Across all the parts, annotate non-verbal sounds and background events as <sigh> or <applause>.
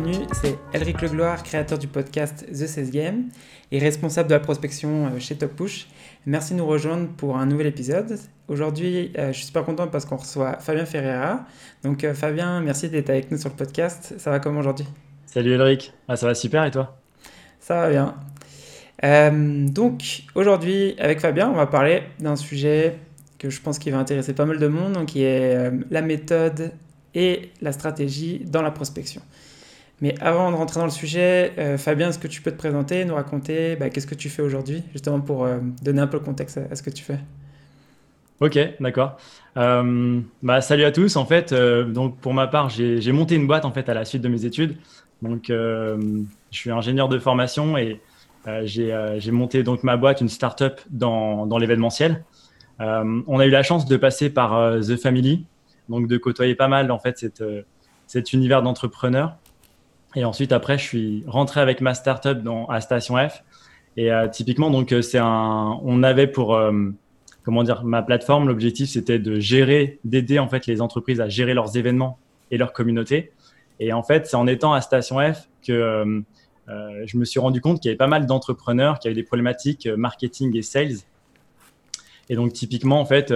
bienvenue. C'est Elric Legloire, créateur du podcast The 16 Game et responsable de la prospection euh, chez Top Push. Merci de nous rejoindre pour un nouvel épisode. Aujourd'hui, euh, je suis super content parce qu'on reçoit Fabien Ferreira. Donc, euh, Fabien, merci d'être avec nous sur le podcast. Ça va comment aujourd'hui? Salut Elric. Ah, ça va super et toi? Ça va bien. donc, aujourd'hui, avec Fabien, on va parler d'un sujet que je pense qui va intéresser pas mal de monde, donc qui est la méthode et la stratégie dans la prospection. Mais avant de rentrer dans le sujet, euh, Fabien, est-ce que tu peux te présenter, nous raconter bah, qu'est-ce que tu fais aujourd'hui, justement pour euh, donner un peu le contexte à, ce que tu fais? Ok, d'accord. Euh, bah, salut à tous. En fait, donc pour ma part, j'ai monté une boîte en fait à la suite de mes études. Donc, je suis ingénieur de formation et j'ai monté donc ma boîte, une startup dans, dans l'événementiel. on a eu la chance de passer par The Family, donc de côtoyer pas mal en fait cette, cet univers d'entrepreneurs. Et ensuite, après, je suis rentré avec ma startup dans, à Station F. Et euh, typiquement, donc, euh, c'est un, on avait pour, comment dire, ma plateforme, l'objectif, c'était de gérer, d'aider en fait les entreprises à gérer leurs événements et leur communauté. Et en fait, c'est en étant à Station F que je me suis rendu compte qu'il y avait pas mal d'entrepreneurs qui avaient des problématiques marketing et sales. Et donc, typiquement, en fait,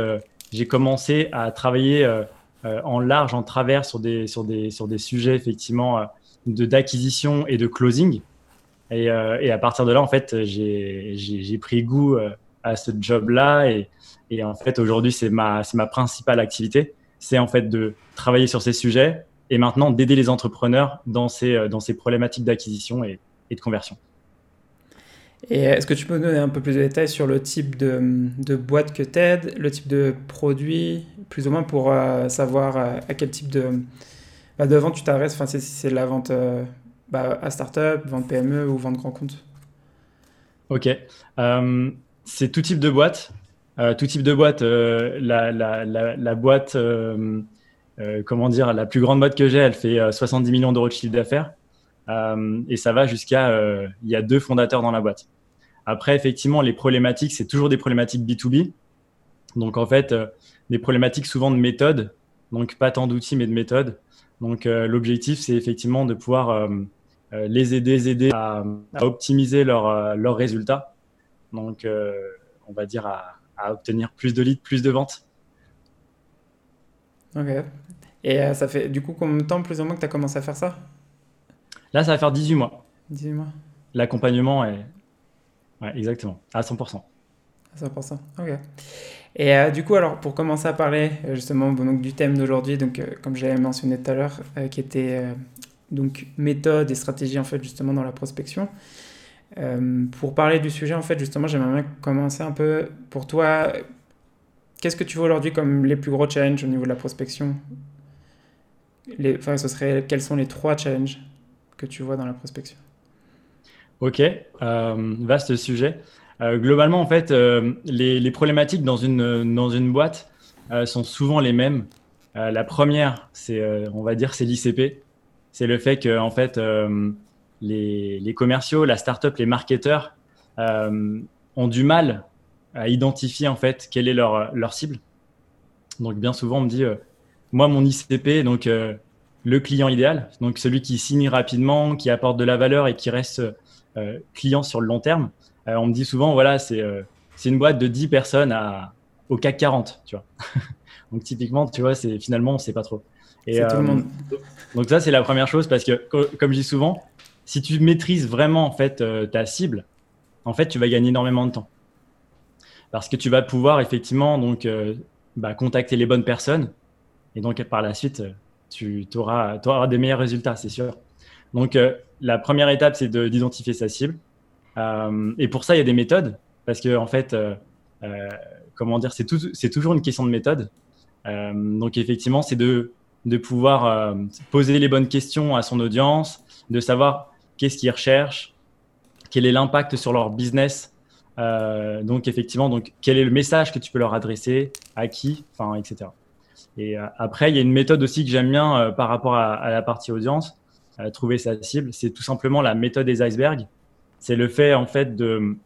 j'ai commencé à travailler euh, en large, en travers sur des, sur des, sur des sujets effectivement euh, d'acquisition et de closing. Et, euh, et, à partir de là, en fait, j'ai pris goût à ce job-là. Et, et, en fait, aujourd'hui, c'est ma, ma principale activité. C'est en fait de travailler sur ces sujets et maintenant d'aider les entrepreneurs dans ces, dans ces problématiques d'acquisition et, et de conversion. Et est-ce que tu peux nous donner un peu plus de détails sur le type de, de boîte que tu aides, le type de produit, plus ou moins pour euh, savoir euh, à quel type de, bah, de vente tu t'adresses Enfin, c'est la vente euh, bah, à start-up, vente PME ou vente grand compte Ok. c'est tout type de boîte. tout type de. La, la, la, boîte, comment dire, la plus grande boîte que j'ai, elle fait 70 millions d'euros de chiffre d'affaires. Euh, et ça va jusqu'à, euh, il y a deux fondateurs dans la boîte. Après, effectivement, les problématiques, c'est toujours des problématiques B2B. Donc, en fait, euh, des problématiques souvent de méthode. Donc, pas tant d'outils, mais de méthode. Donc, l'objectif, c'est effectivement de pouvoir les aider, les aider à, optimiser leurs leur résultats. Donc, on va dire à, à, obtenir plus de leads, plus de ventes. Ok. Et ça fait du coup combien de temps plus ou moins que tu as commencé à faire ça? Là, ça va faire 18 mois. 18 mois. L'accompagnement est. Ouais, exactement, à 100%. À 100%, ok. Et euh, du coup, alors, pour commencer à parler euh, justement du thème d'aujourd'hui, donc, euh, comme j'avais mentionné tout à l'heure, qui était donc méthode et stratégie en fait justement dans la prospection. pour parler du sujet, en fait, justement, j'aimerais commencer un peu pour toi. Qu'est-ce que tu vois aujourd'hui comme les plus gros challenges au niveau de la prospection? Enfin, ce serait, Quels sont les trois challenges que tu vois dans la prospection? Ok, vaste sujet. Euh, globalement, en fait, euh, les, problématiques dans une, boîte sont souvent les mêmes. la première, c'est, on va dire, c'est l'ICP. C'est le fait que, en fait, les, commerciaux, la startup, les marketeurs ont du mal à identifier, en fait, quelle est leur, cible. Donc, bien souvent, on me dit, moi, mon ICP, donc le client idéal, donc celui qui signe rapidement, qui apporte de la valeur et qui reste euh, client sur le long terme. Euh, on me dit souvent, voilà, c'est euh, une boîte de 10 personnes à, au CAC 40, tu vois. <laughs> donc typiquement, tu vois, c'est finalement, on sait pas trop. Et, tout le monde. Donc ça, c'est la première chose parce que, comme je dis souvent, si tu maîtrises vraiment en fait ta cible, en fait, tu vas gagner énormément de temps parce que tu vas pouvoir effectivement donc bah, contacter les bonnes personnes et donc par la suite tu auras, auras, des meilleurs résultats, c'est sûr. Donc, euh, la première étape, c'est d'identifier sa cible. Euh, et pour ça, il y a des méthodes, parce que en fait, euh, comment dire, c'est toujours une question de méthode. donc, effectivement, c'est de, pouvoir poser les bonnes questions à son audience, de savoir qu'est-ce qu'ils recherchent, quel est l'impact sur leur business. donc, effectivement, donc, quel est le message que tu peux leur adresser, à qui, enfin, etc. Et euh, après, il y a une méthode aussi que j'aime bien euh, par rapport à, la partie audience, trouver sa cible. C'est tout simplement la méthode des icebergs. C'est le fait, en fait, de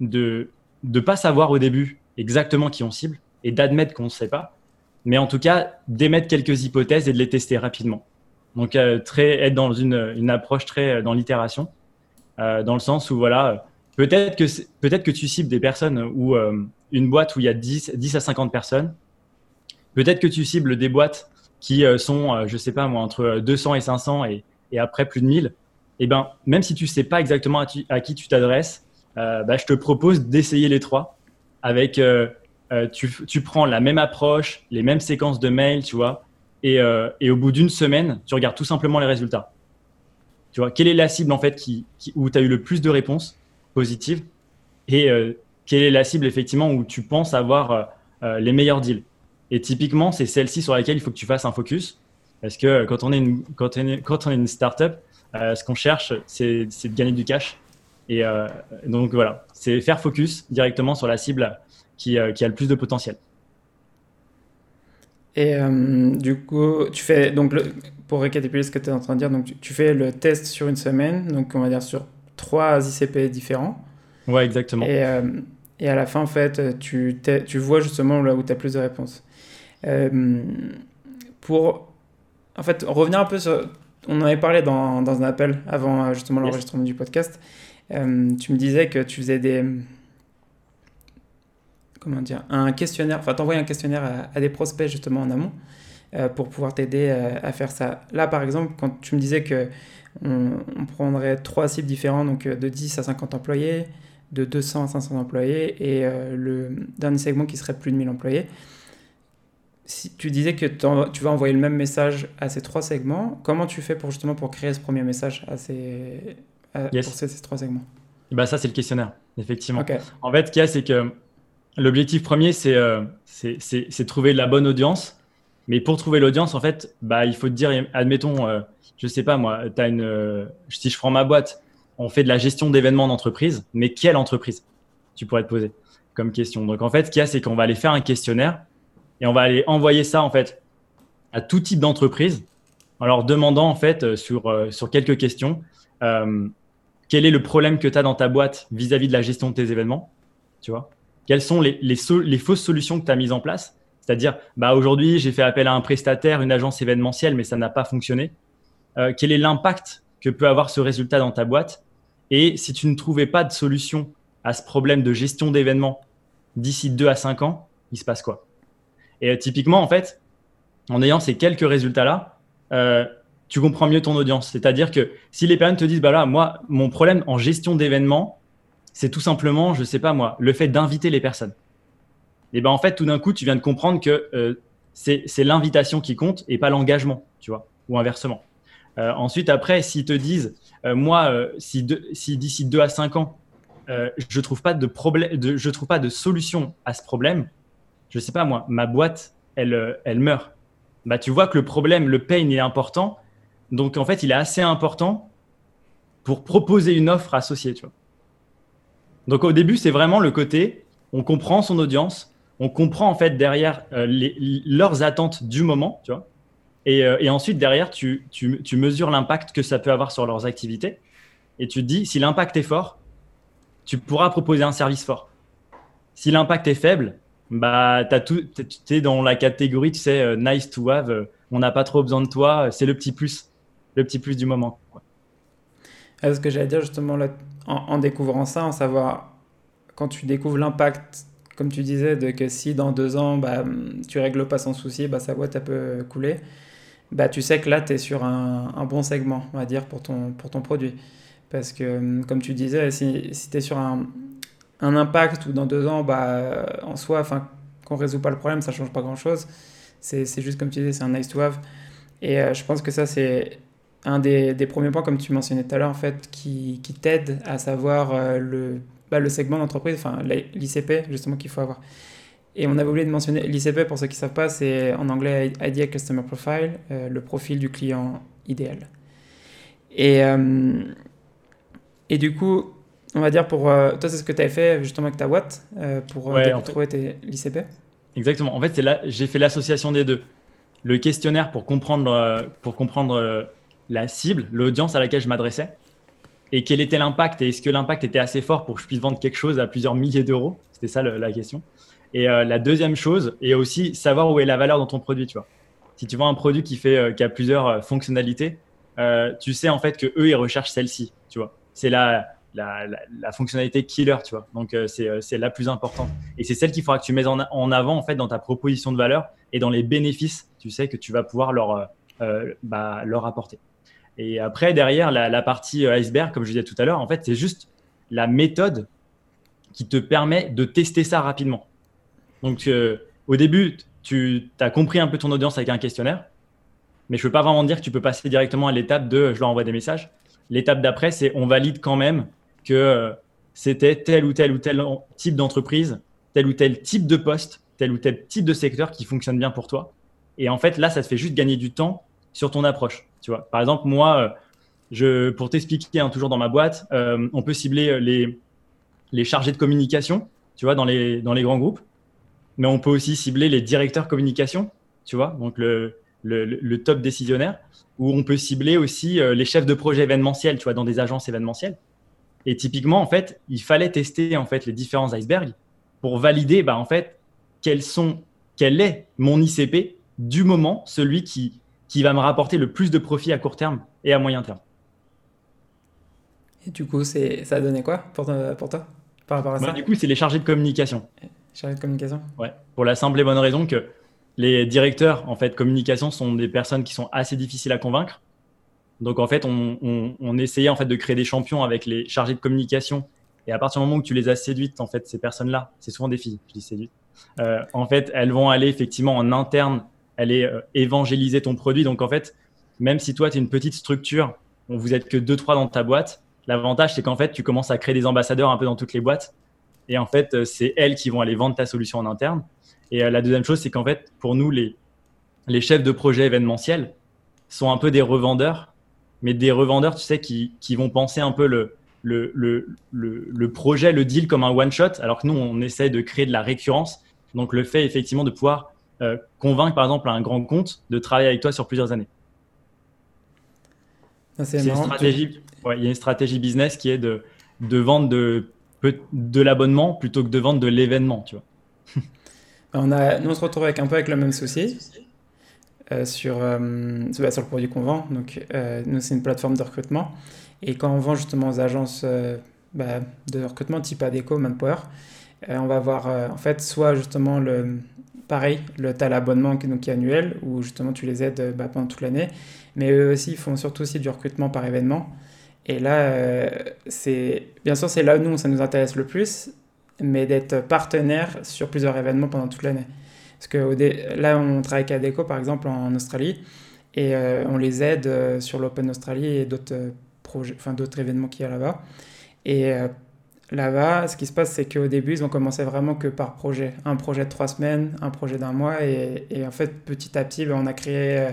de de pas savoir au début exactement qui on cible et d'admettre qu'on ne sait pas, mais en tout cas d'émettre quelques hypothèses et de les tester rapidement. Donc, très, être dans une, une approche très dans l'itération, dans le sens où, voilà, peut-être que, peut que tu cibles des personnes ou une boîte où il y a 10, 10 à 50 personnes. Peut-être que tu cibles des boîtes qui sont, je sais pas moi, entre 200 et 500 et, et après plus de 1000. Et ben, même si tu sais pas exactement à, qui tu t'adresses, bah, je te propose d'essayer les trois avec euh, tu, prends la même approche, les mêmes séquences de mails, tu vois, et, euh, au bout d'une semaine, tu regardes tout simplement les résultats. Tu vois, quelle est la cible en fait qui, où tu as eu le plus de réponses positives? Et euh, quelle est la cible effectivement où tu penses avoir les meilleurs deals? Et typiquement, c'est celle-ci sur laquelle il faut que tu fasses un focus. Parce que quand on est une, quand on est, quand on est une startup, ce qu'on cherche, c'est de gagner du cash. Et donc voilà, c'est faire focus directement sur la cible euh, qui, a le plus de potentiel. Et euh, du coup, tu fais, donc pour récapituler ce que tu es en train de dire, donc tu, fais le test sur une semaine, donc on va dire sur trois ICP différents. Ouais, exactement. Et, euh, et à la fin, en fait, tu, tu vois justement là où tu as plus de réponses. pour, en fait, revenir un peu sur. On en avait parlé dans, dans un appel avant justement l'enregistrement du podcast. tu me disais que tu faisais des comment dire, un questionnaire, enfin t'envoyer un questionnaire à, des prospects justement en amont euh, pour pouvoir t'aider euh, à, faire ça. Là par exemple, quand tu me disais que on, prendrait trois cibles différents, donc euh, de 10 à 50 employés, de 200 à 500 employés et le dernier segment qui serait plus de 1000 employés. Si tu disais que tu vas envoyer le même message à ces trois segments, comment tu fais pour justement pour créer ce premier message à ces, pour ces, trois segments? Bah ça c'est le questionnaire, effectivement. En fait, ce qu'il y a, c'est que L'objectif premier, euh, c'est trouver la bonne audience. Mais pour trouver l'audience, en fait, bah, il faut te dire, admettons, euh, je sais pas moi, as une, euh, si je prends ma boîte, on fait de la gestion d'événements d'entreprise, mais quelle entreprise? Tu pourrais te poser comme question. Donc en fait, ce qu'il y a, c'est qu'on va aller faire un questionnaire et on va aller envoyer ça en fait à tout type d'entreprise en leur demandant en fait sur, sur quelques questions quel est le problème que tu as dans ta boîte vis à -vis de la gestion de tes événements, tu vois? Quelles sont les, fausses solutions que tu as mises en place? C'est-à-dire, bah, aujourd'hui, j'ai fait appel à un prestataire, une agence événementielle, mais ça n'a pas fonctionné. Euh, quel est l'impact que peut avoir ce résultat dans ta boîte? Et si tu ne trouvais pas de solution à ce problème de gestion d'événements d'ici 2 à 5 ans, il se passe quoi? Et euh, typiquement, en fait, en ayant ces quelques résultats-là, euh, tu comprends mieux ton audience. C'est-à-dire que si les personnes te disent, bah là, moi, mon problème en gestion d'événements, c'est tout simplement, je sais pas moi, le fait d'inviter les personnes. Et ben en fait, tout d'un coup, tu viens de comprendre que euh, c'est l'invitation qui compte et pas l'engagement, tu vois, ou inversement. Euh, ensuite, après, s'ils te disent, moi, si, si d'ici 2 à 5 ans, je trouve pas de de, trouve pas de solution à ce problème, je sais pas moi, ma boîte, elle, elle meurt. Bah, tu vois que le problème, le pain, est important. Donc, en fait, il est assez important pour proposer une offre associée, tu vois. Donc au début, c'est vraiment le côté, on comprend son audience, on comprend en fait derrière euh, leurs attentes du moment, tu vois. Et, euh, ensuite, derrière, tu, mesures l'impact que ça peut avoir sur leurs activités. Et tu te dis, si l'impact est fort, tu pourras proposer un service fort. Si l'impact est faible, bah, tu es dans la catégorie, tu sais, euh, nice to have, on n'a pas trop besoin de toi, c'est le petit plus, le petit plus du moment. Ce que j'allais dire justement en, découvrant ça, en savoir, quand tu découvres l'impact, comme tu disais, de que si dans deux ans, bah, tu règles pas sans souci, bah, sa boîte peut couler, bah, tu sais que là, tu es sur un, bon segment, on va dire, pour ton, pour ton produit. Parce que, comme tu disais, si, si tu es sur un, un, impact ou dans deux ans, bah, en soi, enfin, qu'on résout pas le problème, ça change pas grand-chose. C'est juste, comme tu disais, c'est un nice to have. Et euh, je pense que ça, c'est un des, premiers points, comme tu mentionnais tout à l'heure, en fait, qui, qui t'aide à savoir euh, le, bah, le segment d'entreprise, enfin l'ICP justement qu'il faut avoir. Et on avait oublié de mentionner l'ICP, pour ceux qui ne savent pas, c'est en anglais Ideal Customer Profile, euh, le profil du client idéal. Et, et du coup, on va dire pour toi, c'est ce que tu avais fait justement avec ta boîte pour trouver l'ICP Exactement. En fait, là, j'ai fait l'association des deux. Le questionnaire pour comprendre, pour comprendre la cible, l'audience à laquelle je m'adressais, et quel était l'impact, et est-ce que l'impact était assez fort pour que je puisse vendre quelque chose à plusieurs milliers d'euros? C'était ça la question. Et euh, la deuxième chose, et aussi savoir où est la valeur dans ton produit, tu vois. si tu vois un produit qui, fait, qui a plusieurs fonctionnalités, tu sais en fait que eux ils recherchent celle-ci, tu vois. C'est la, la, fonctionnalité killer, tu vois. Donc c'est la plus importante. Et c'est celle qu'il faudra que tu mettes en, avant en fait dans ta proposition de valeur et dans les bénéfices, tu sais, que tu vas pouvoir leur, bah, leur apporter. Et après, derrière, la, partie euh, iceberg, comme je disais tout à l'heure, en fait, c'est juste la méthode qui te permet de tester ça rapidement. Donc, euh, au début, tu as compris un peu ton audience avec un questionnaire, mais je ne peux pas vraiment dire que tu peux passer directement à l'étape de je leur envoie des messages. L'étape d'après, c'est on valide quand même que euh, c'était tel ou tel ou tel type d'entreprise, tel ou tel type de poste, tel ou tel type de secteur qui fonctionne bien pour toi. Et en fait, là, ça te fait juste gagner du temps sur ton approche. Tu vois, par exemple, moi, euh, je, pour t'expliquer, hein, toujours dans ma boîte, euh, on peut cibler les, les chargés de communication, tu vois, dans les, dans les grands groupes, mais on peut aussi cibler les directeurs communication, tu vois, donc le, le, top décisionnaire, ou on peut cibler aussi les chefs de projet événementiels, tu vois, dans des agences événementielles. Et typiquement, en fait, il fallait tester en fait les différents icebergs pour valider, bah, en fait, quels sont, quel est mon ICP du moment, celui qui qui va me rapporter le plus de profit à court terme et à moyen terme. Et du coup, c'est, ça a donné quoi pour, pour toi par rapport à bah, ça Du coup, c'est les chargés de communication. Chargés de communication Ouais, pour la simple et bonne raison que les directeurs en fait communication sont des personnes qui sont assez difficiles à convaincre. Donc en fait, on, on, essayait en fait de créer des champions avec les chargés de communication. Et à partir du moment où tu les as séduites, en fait, ces personnes-là, c'est souvent des filles, je dis séduites. Euh, en fait, elles vont aller effectivement en interne est euh, évangéliser ton produit. Donc en fait, même si toi, tu es une petite structure, on vous êtes que deux, trois dans ta boîte, l'avantage, c'est qu'en fait, tu commences à créer des ambassadeurs un peu dans toutes les boîtes. Et en fait, euh, c'est elles qui vont aller vendre ta solution en interne. Et euh, la deuxième chose, c'est qu'en fait, pour nous, les, les chefs de projet événementiels sont un peu des revendeurs, mais des revendeurs, tu sais, qui, qui vont penser un peu le, le, le, le, projet, le deal comme un one-shot, alors que nous, on essaie de créer de la récurrence. Donc, le fait effectivement de pouvoir euh, convaincre par exemple un grand compte de travailler avec toi sur plusieurs années. Ah, c'est une stratégie. il y a une stratégie business qui est de, de vendre de, de l'abonnement plutôt que de vendre de l'événement, tu vois. <laughs> on a, nous, on se retrouve avec un peu avec le même souci euh, sur, euh, sur le produit qu'on vend. Donc, nous, c'est une plateforme de recrutement. Et quand on vend justement aux agences bah, de recrutement type Adeco, Manpower, on va avoir en fait soit justement le, pareil, le, as l'abonnement qui, est annuel, où justement tu les aides bah, pendant toute l'année. Mais eux aussi, ils font surtout aussi du recrutement par événement. Et là, euh, c'est bien sûr, c'est là où nous, ça nous intéresse le plus, mais d'être partenaire sur plusieurs événements pendant toute l'année. Parce que là, on travaille avec Adeco, par exemple, en Australie, et euh, on les aide euh, sur l'Open Australie et d'autres projets, enfin d'autres événements qu'il y a là-bas. Et Là-bas, ce qui se passe, c'est qu'au début, ils ont commencé vraiment que par projet. Un projet de trois semaines, un projet d'un mois. Et, en fait, petit à petit, ben, on a créé. Euh,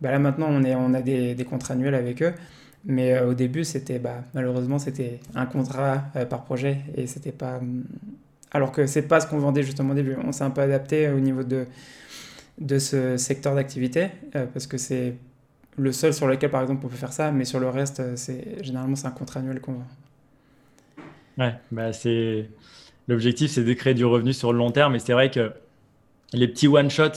ben là, maintenant, on, est, on a des, des contrats annuels avec eux. Mais euh, au début, c'était bah, malheureusement, c'était un contrat euh, par projet. Et c'était pas. Alors que c'est pas ce qu'on vendait justement au début. On s'est un peu adapté au niveau de, de ce secteur d'activité. parce que c'est le seul sur lequel, par exemple, on peut faire ça. Mais sur le reste, c'est généralement, c'est un contrat annuel qu'on vend. Ouais, bah c'est l'objectif, c'est de créer du revenu sur le long terme. Et c'est vrai que les petits one shot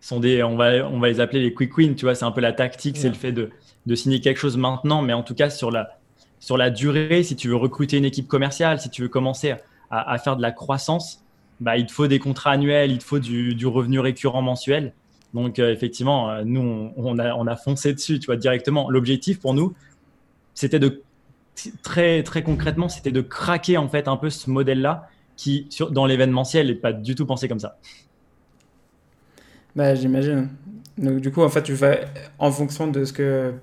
sont des, on va, on va les appeler les quick wins. Tu vois, c'est un peu la tactique, c'est le fait de, de, signer quelque chose maintenant, mais en tout cas sur la, sur la durée, si tu veux recruter une équipe commerciale, si tu veux commencer à, faire de la croissance, bah, il te faut des contrats annuels, il te faut du, revenu récurrent mensuel. Donc euh, effectivement, euh, nous, on, a, on a foncé dessus, tu vois, directement. L'objectif pour nous, c'était de très, très concrètement, c'était de craquer en fait un peu ce modèle-là qui, dans l'événementiel, n'est pas du tout pensé comme ça. Bah, j'imagine. Donc, du coup, en fait, tu vas, en fonction de ce que,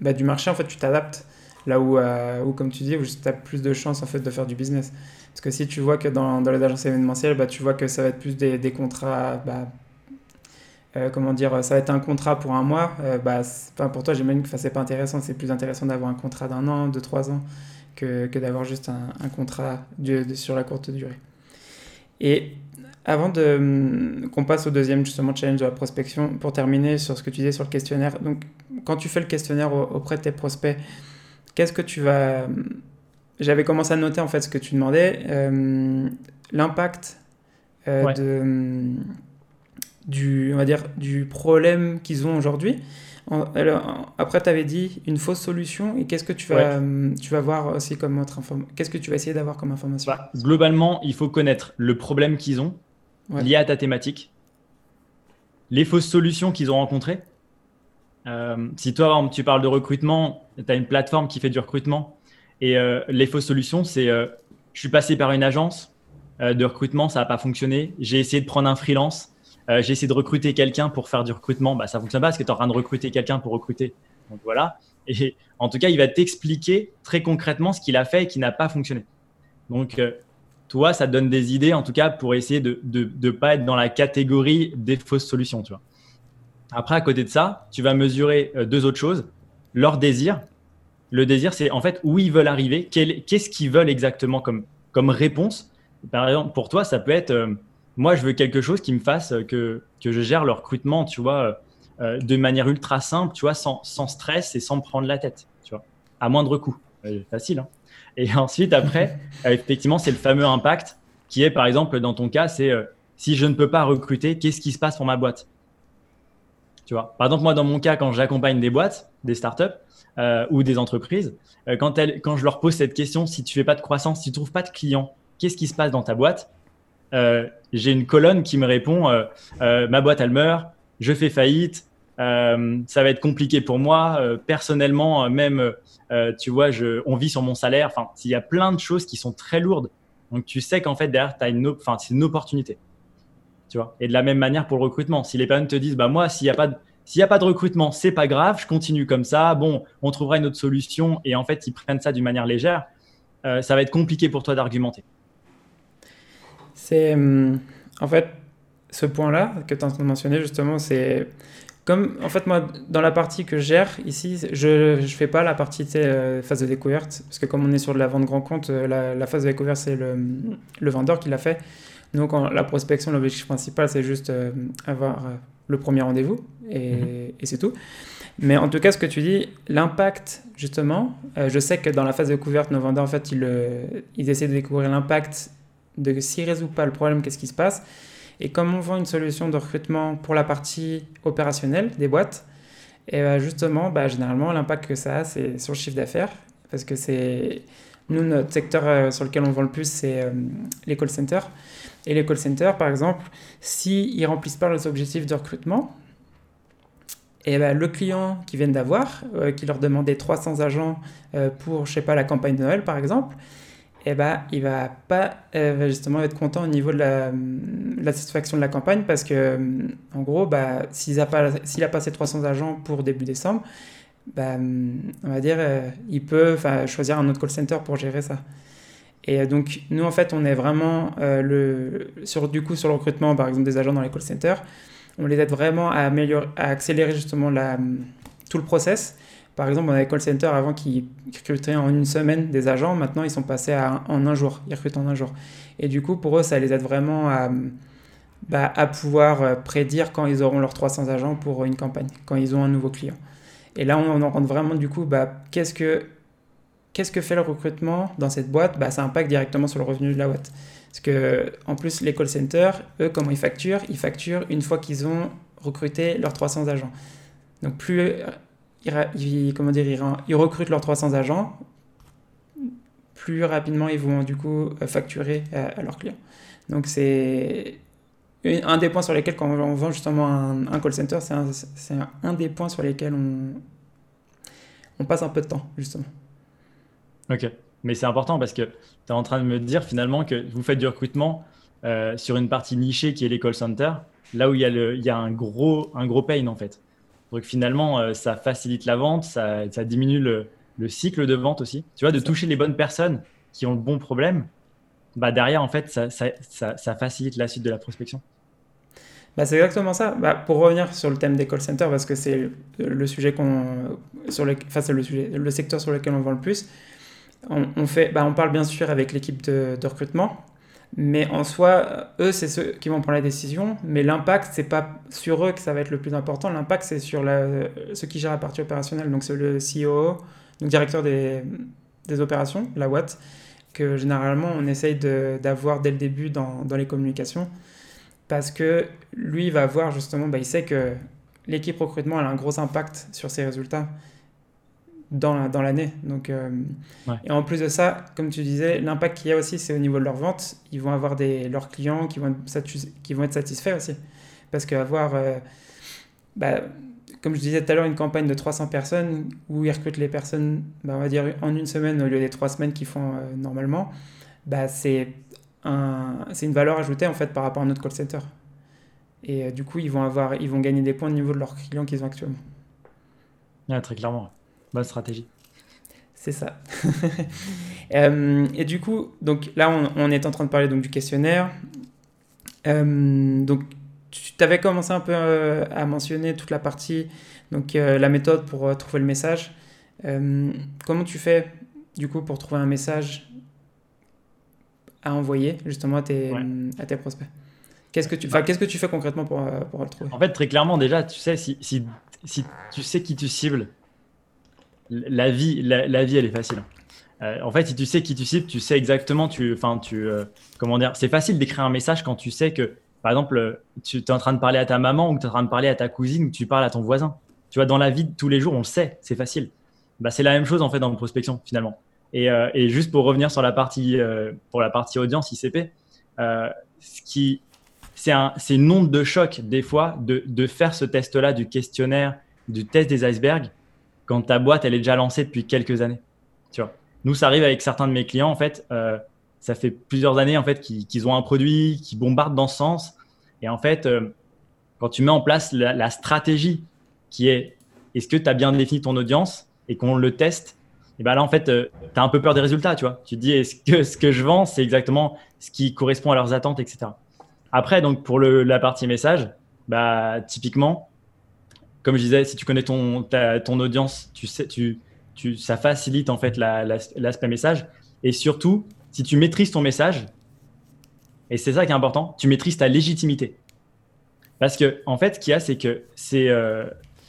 bah, du marché, en fait, tu t'adaptes là où, euh, où, comme tu dis, où tu as plus de chances en fait, de faire du business. Parce que si tu vois que dans, dans les agences événementielles, bah, tu vois que ça va être plus des, contrats bah, euh, comment dire, ça va être un contrat pour un mois, euh, bah, pour toi, j'imagine que c'est pas intéressant. C'est plus intéressant d'avoir un contrat d'un an, de trois ans, que, que d'avoir juste un, contrat sur la courte durée. Et avant hum, qu'on passe au deuxième justement challenge de la prospection, pour terminer sur ce que tu disais sur le questionnaire, donc quand tu fais le questionnaire auprès de tes prospects, qu'est-ce que tu vas... J'avais commencé à noter en fait ce que tu demandais, hum, l'impact euh, de du, on va dire, du problème qu'ils ont aujourd'hui. Après, tu avais dit une fausse solution. Et qu'est-ce que tu vas, tu vas voir aussi comme autre information Qu'est-ce que tu vas essayer d'avoir comme information? Bah, Globalement, il faut connaître le problème qu'ils ont lié à ta thématique, les fausses solutions qu'ils ont rencontrées. Euh, si toi, tu parles de recrutement, tu as une plateforme qui fait du recrutement. Et euh, les fausses solutions, c'est euh, je suis passé par une agence de recrutement, ça n'a pas fonctionné. J'ai essayé de prendre un freelance euh, j'ai essayé de recruter quelqu'un pour faire du recrutement, bah, ça fonctionne pas parce que tu es en train de recruter quelqu'un pour recruter. Donc voilà. Et en tout cas, il va t'expliquer très concrètement ce qu'il a fait et qui n'a pas fonctionné. Donc, euh, toi, ça te donne des idées, en tout cas, pour essayer de ne pas être dans la catégorie des fausses solutions. Tu vois. Après, à côté de ça, tu vas mesurer euh, deux autres choses. Leur désir. Le désir, c'est en fait où ils veulent arriver, qu'est-ce qu'ils veulent exactement comme, comme réponse. Par exemple, pour toi, ça peut être moi, je veux quelque chose qui me fasse que, que je gère le recrutement, tu vois, euh, de manière ultra simple, tu vois, sans, sans, stress et sans me prendre la tête, tu vois, à moindre coût. Euh, facile. Hein et <laughs> ensuite, après, <laughs> euh, effectivement, c'est le fameux impact qui est, par exemple, dans ton cas, c'est si je ne peux pas recruter, qu'est-ce qui se passe pour ma boîte? Tu vois? Par exemple, moi, dans mon cas, quand j'accompagne des boîtes, des startups ou des entreprises, quand, elles, quand je leur pose cette question, si tu fais pas de croissance, si tu trouves pas de clients, qu'est-ce qui se passe dans ta boîte? Euh, j'ai une colonne qui me répond euh, euh, ma boîte elle meurt, je fais faillite, ça va être compliqué pour moi personnellement, même tu vois, on vit sur mon salaire. Enfin, il y a plein de choses qui sont très lourdes. Donc tu sais qu'en fait derrière, as une, c'est une opportunité. Tu vois. Et de la même manière pour le recrutement, si les personnes te disent bah moi s'il n'y a pas de s'il n'y a pas de recrutement, c'est pas grave, je continue comme ça. Bon, on trouvera une autre solution. Et en fait, ils prennent ça d'une manière légère. ça va être compliqué pour toi d'argumenter. C'est hum, en fait ce point-là que tu es en train de mentionner justement, c'est comme en fait moi dans la partie que je gère ici, je ne fais pas la partie euh, phase de découverte parce que comme on est sur de la vente grand compte, euh, la, phase de découverte c'est le, le, vendeur qui l'a fait. Donc la prospection, l'objectif principal c'est juste euh, avoir le premier rendez-vous et, mhm. et c'est tout. Mais en tout cas, ce que tu dis, l'impact, justement, je sais que dans la phase de découverte, nos vendeurs, en fait, ils, ils essaient de découvrir l'impact de s'il ne résout pas le problème, qu'est-ce qui se passe. Et comme on vend une solution de recrutement pour la partie opérationnelle des boîtes, et bah, justement, bah, généralement, l'impact que ça a, c'est sur le chiffre d'affaires. Parce que c'est. Nous, notre secteur euh, sur lequel on vend le plus, c'est euh, les call centers. Et les call centers, par exemple, s'ils ne remplissent pas leurs objectifs de recrutement, et bah, le client qui vient d'avoir, euh, qui leur demandait 300 agents pour, je sais pas, la campagne de Noël, par exemple, eh ben, il va pas euh, justement être content au niveau de la, satisfaction de la campagne parce que, en gros, bah, s'il a, pas, a passé 300 agents pour début décembre, bah, on va dire, euh, il peut choisir un autre call center pour gérer ça. Et donc, nous, en fait, on est vraiment euh, le, sur, du coup, sur le recrutement, par exemple, des agents dans les call centers. On les aide vraiment à, améliorer, à accélérer justement la, tout le process par exemple, on avait call center avant qui recrutaient en une semaine des agents. Maintenant, ils sont passés à, en un jour. Ils recrutent en un jour. Et du coup, pour eux, ça les aide vraiment à, bah, à pouvoir euh, prédire quand ils auront leurs 300 agents pour une campagne, quand ils ont un nouveau client. Et là, on en rentre vraiment du coup, bah, qu'est-ce que qu'est-ce que fait le recrutement dans cette boîte? Bah, Ça impacte directement sur le revenu de la boîte. Parce que, en plus, les call centers, eux, comment ils facturent? Ils facturent une fois qu'ils ont recruté leurs 300 agents. Donc, plus ils, comment dire, ils, recrutent leurs 300 agents, plus rapidement ils vont du coup euh, facturer à, leurs clients. Donc c'est un des points sur lesquels, quand on vend justement un, call center, c'est un, des points sur lesquels on passe un peu de temps, justement. Ok, mais c'est important parce que tu es en train de me dire finalement que vous faites du recrutement euh, sur une partie nichée qui est les call centers, là où il y a, le, il y a un, gros, un gros pain en fait. Donc finalement, euh, ça facilite la vente, ça, diminue le, cycle de vente aussi. Tu vois, de toucher les bonnes personnes qui ont le bon problème, bah derrière, en fait, ça, facilite la suite de la prospection. Bah, c'est exactement ça. Bah, pour revenir sur le thème des call centers, parce que c'est le sujet qu'on, sur le, enfin, le, sujet, le secteur sur lequel on vend le plus, on, fait, bah, on parle bien sûr avec l'équipe de, recrutement, mais en soi, eux, c'est ceux qui vont prendre la décision. Mais l'impact, c'est pas sur eux que ça va être le plus important. L'impact, c'est sur ceux qui gèrent la partie opérationnelle. Donc, c'est le CEO, donc directeur des, des opérations, la Watt, que généralement, on essaye d'avoir dès le début dans, dans, les communications. parce que lui, il va voir justement, bah, il sait que l'équipe recrutement elle a un gros impact sur ses résultats dans, dans l'année. Donc, euh, Et en plus de ça, comme tu disais, l'impact qu'il y a aussi, c'est au niveau de leur vente. Ils vont avoir des, leurs clients qui vont, être, qui vont être satisfaits aussi. Parce qu'avoir, euh, bah, comme je disais tout à l'heure, une campagne de 300 personnes où ils recrutent les personnes, bah, on va dire en une semaine au lieu des trois semaines qu'ils font euh, normalement, bah, c'est un, une valeur ajoutée en fait par rapport à notre call center. Et du coup, ils vont, avoir, ils vont gagner des points au niveau de leurs clients qu'ils ont actuellement. très clairement. Bonne stratégie. C'est ça. <laughs> Euh, et du coup, donc là, on, est en train de parler donc, du questionnaire. Euh, donc, tu avais commencé un peu à mentionner toute la partie, donc la méthode pour trouver le message. comment tu fais, du coup, pour trouver un message à envoyer justement à tes, à tes prospects? Qu'est-ce que tu, qu'est-ce que tu fais concrètement pour, euh, pour, le trouver? En fait, très clairement, déjà, tu sais, si, si, si tu sais qui tu cibles, la vie, la, vie, elle est facile. Euh, en fait, si tu sais qui tu cibles, tu sais exactement, tu, enfin, tu, euh, comment dire, c'est facile d'écrire un message quand tu sais que, par exemple, tu es en train de parler à ta maman ou que tu es en train de parler à ta cousine ou tu parles à ton voisin. Tu vois, dans la vie de tous les jours, on le sait, c'est facile. Bah, c'est la même chose en fait dans la prospection finalement. Et, juste pour revenir sur la partie, pour la partie audience ICP, ce qui, c'est une onde de choc des fois de, faire ce test-là du questionnaire, du test des icebergs, quand ta boîte elle est déjà lancée depuis quelques années. Tu vois. Nous, ça arrive avec certains de mes clients en fait. Euh, ça fait plusieurs années en fait qu'ils ont un produit qui bombarde dans ce sens. Et en fait, euh, quand tu mets en place la, stratégie qui est est-ce que tu as bien défini ton audience et qu'on le teste, et ben là en fait, euh, tu as un peu peur des résultats, tu vois. Tu te dis est-ce que ce que je vends, c'est exactement ce qui correspond à leurs attentes, etc. Après, donc pour la partie message, bah, typiquement, comme je disais, si tu connais ton, ton audience, tu sais, tu, tu, ça facilite en fait l'aspect message. Et surtout, si tu maîtrises ton message, et c'est ça qui est important, tu maîtrises ta légitimité. Parce que en fait, ce qu'il y a, c'est que c'est euh,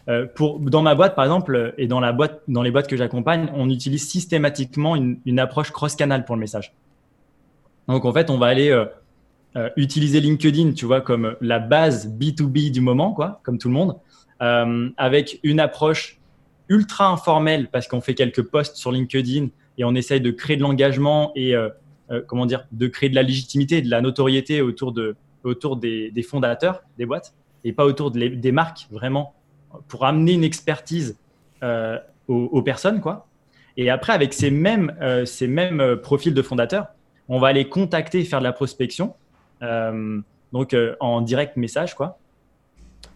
euh, pour dans ma boîte par exemple et dans la boîte, dans les boîtes que j'accompagne, on utilise systématiquement une, une approche cross-canal pour le message. Donc en fait, on va aller euh, utiliser LinkedIn, tu vois, comme la base B2B du moment, quoi, comme tout le monde, euh, avec une approche ultra informelle parce qu'on fait quelques posts sur LinkedIn et on essaye de créer de l'engagement et euh, comment dire, de créer de la légitimité, de la notoriété autour de autour des, fondateurs des boîtes et pas autour des marques vraiment pour amener une expertise aux, personnes, quoi. Et après, avec ces mêmes, ces mêmes profils de fondateurs, on va aller contacter faire de la prospection euh, donc euh, en direct message, quoi.